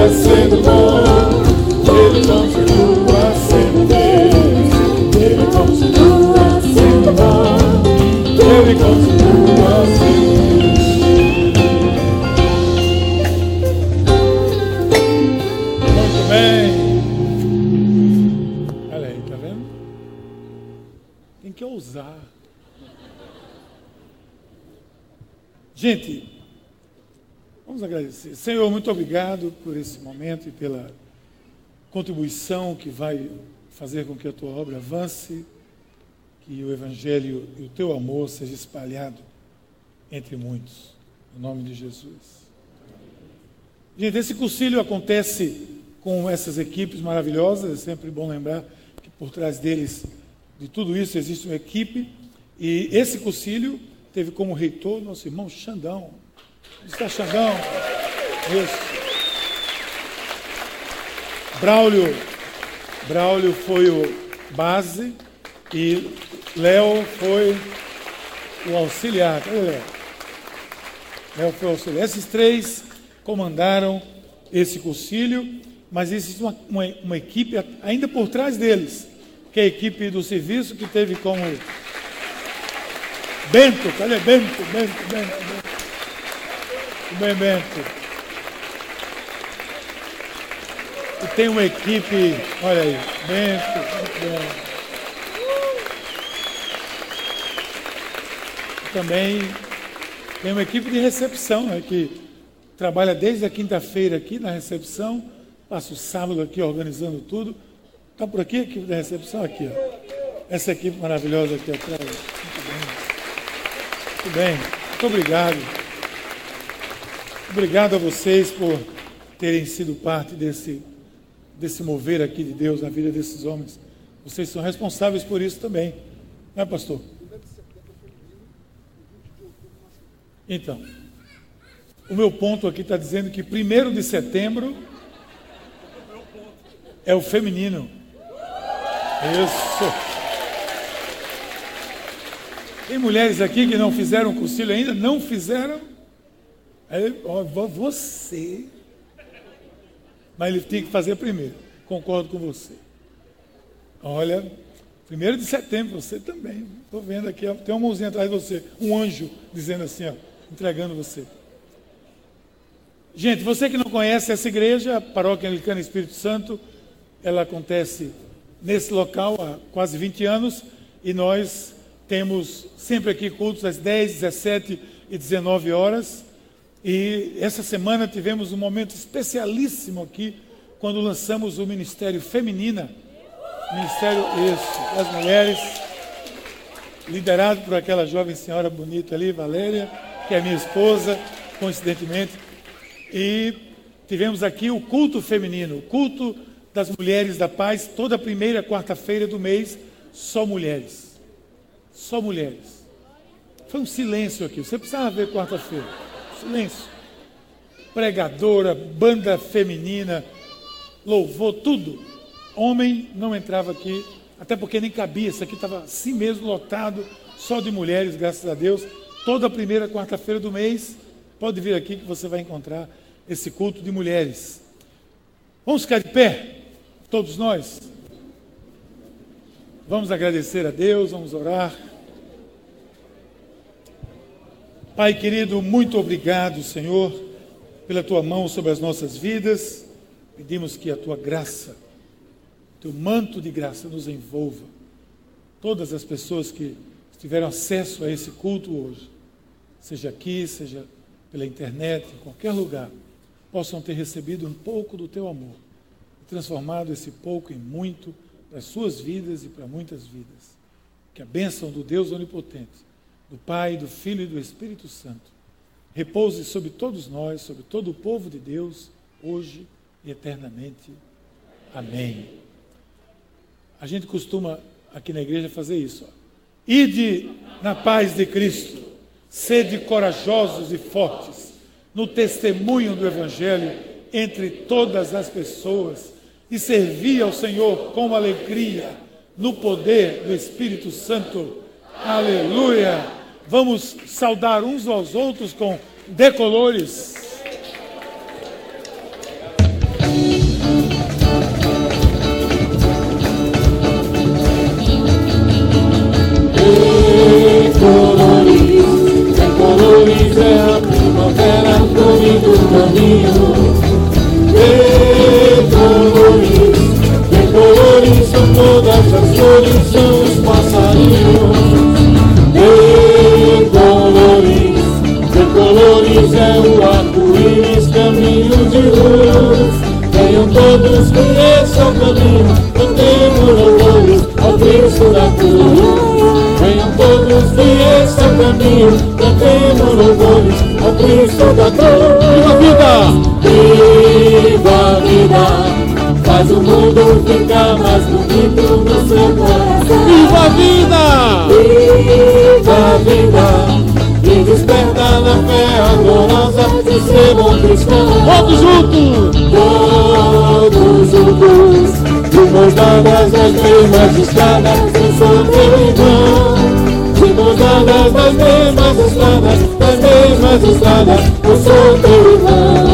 continua sendo bom. Ele continua Senhor, muito obrigado por esse momento e pela contribuição que vai fazer com que a tua obra avance, que o Evangelho e o teu amor seja espalhado entre muitos. Em nome de Jesus. Gente, esse concílio acontece com essas equipes maravilhosas, é sempre bom lembrar que por trás deles, de tudo isso, existe uma equipe, e esse concílio teve como reitor nosso irmão Xandão. Está Xandão? Isso. Braulio, Braulio foi o base e Léo foi o auxiliar. Cadê Léo? Léo foi o auxiliar. Esses três comandaram esse concílio, mas existe uma, uma, uma equipe ainda por trás deles, que é a equipe do serviço que teve como Bento, cadê Bento? Bento, Bento, Bento. Bento. E tem uma equipe, olha aí, Bento. Também tem uma equipe de recepção, né, que trabalha desde a quinta-feira aqui na recepção, passa o sábado aqui organizando tudo. Está por aqui a equipe da recepção? Aqui, ó. Essa equipe maravilhosa aqui atrás. Muito bem. Muito bem. Muito obrigado. Obrigado a vocês por terem sido parte desse, desse mover aqui de Deus na vida desses homens. Vocês são responsáveis por isso também. Não é, pastor? Então, o meu ponto aqui está dizendo que 1 de setembro é o feminino. Isso. Tem mulheres aqui que não fizeram concílio ainda? Não fizeram? Aí, ó, você. Mas ele tem que fazer primeiro. Concordo com você. Olha, primeiro de setembro, você também. Estou vendo aqui, ó, tem uma mãozinha atrás de você. Um anjo dizendo assim, ó, entregando você. Gente, você que não conhece essa igreja, a Paróquia Anglicana Espírito Santo, ela acontece nesse local há quase 20 anos e nós temos sempre aqui cultos às 10, 17 e 19 horas. E essa semana tivemos um momento especialíssimo aqui quando lançamos o Ministério Feminina, Ministério isso, das Mulheres, liderado por aquela jovem senhora bonita ali, Valéria, que é minha esposa, coincidentemente. E tivemos aqui o culto feminino, o culto das mulheres da paz, toda primeira quarta-feira do mês, só mulheres. Só mulheres. Foi um silêncio aqui. Você precisava ver quarta-feira. Silêncio. Pregadora, banda feminina, louvor, tudo. Homem não entrava aqui, até porque nem cabia. Isso aqui estava assim mesmo lotado, só de mulheres, graças a Deus. Toda primeira quarta-feira do mês, pode vir aqui que você vai encontrar esse culto de mulheres. Vamos ficar de pé, todos nós. Vamos agradecer a Deus, vamos orar. Pai querido, muito obrigado, Senhor, pela tua mão sobre as nossas vidas. Pedimos que a tua graça, teu manto de graça nos envolva. Todas as pessoas que tiveram acesso a esse culto hoje, seja aqui, seja pela internet, em qualquer lugar, possam ter recebido um pouco do teu amor e transformado esse pouco em muito para as suas vidas e para muitas vidas. Que a bênção do Deus Onipotente, do Pai, do Filho e do Espírito Santo repouse sobre todos nós, sobre todo o povo de Deus, hoje e eternamente. Amém. A gente costuma aqui na igreja fazer isso. Ó. Ide na paz de Cristo, sede corajosos e fortes no testemunho do Evangelho entre todas as pessoas e servir ao Senhor com alegria, no poder do Espírito Santo. Aleluia! Vamos saudar uns aos outros com decolores. Decolores, decolores é a primavera florindo o caminho. Todos que esse é o caminho, cantemos louvores ao Cristo da cruz. Venham todos o caminho, cantemos louvores ao Cristo da cruz. Viva a vida! Viva a vida! Faz o mundo ficar mais bonito no seu coração. Viva a vida! Viva a vida! E desperta na fé amorosa de ser bom cristão. Todos juntos! Mãos dadas nas mesmas estradas, teu irmão. De mãos dadas nas mesmas estradas, nas mesmas estradas, eu sou teu irmão.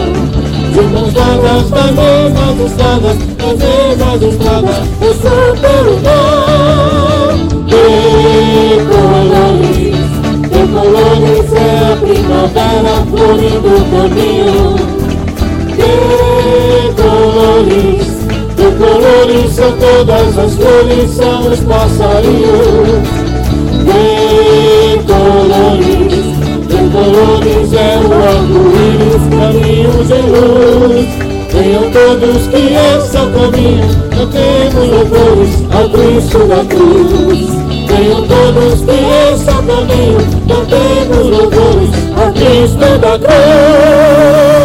De mãos dadas nas mesmas estradas, nas mesmas estradas, eu sou teu irmão. Decolores, decolores é a primavera florindo o caminho. Decolores, decolores são todas as cores, são os passarinhos. Decolores, decolores é o arco-íris, caminhos em luz. Venham todos que esse é caminho, cantemos louvores ao Cristo da cruz. Venham todos que esse é caminho, cantemos louvores ao Cristo da cruz.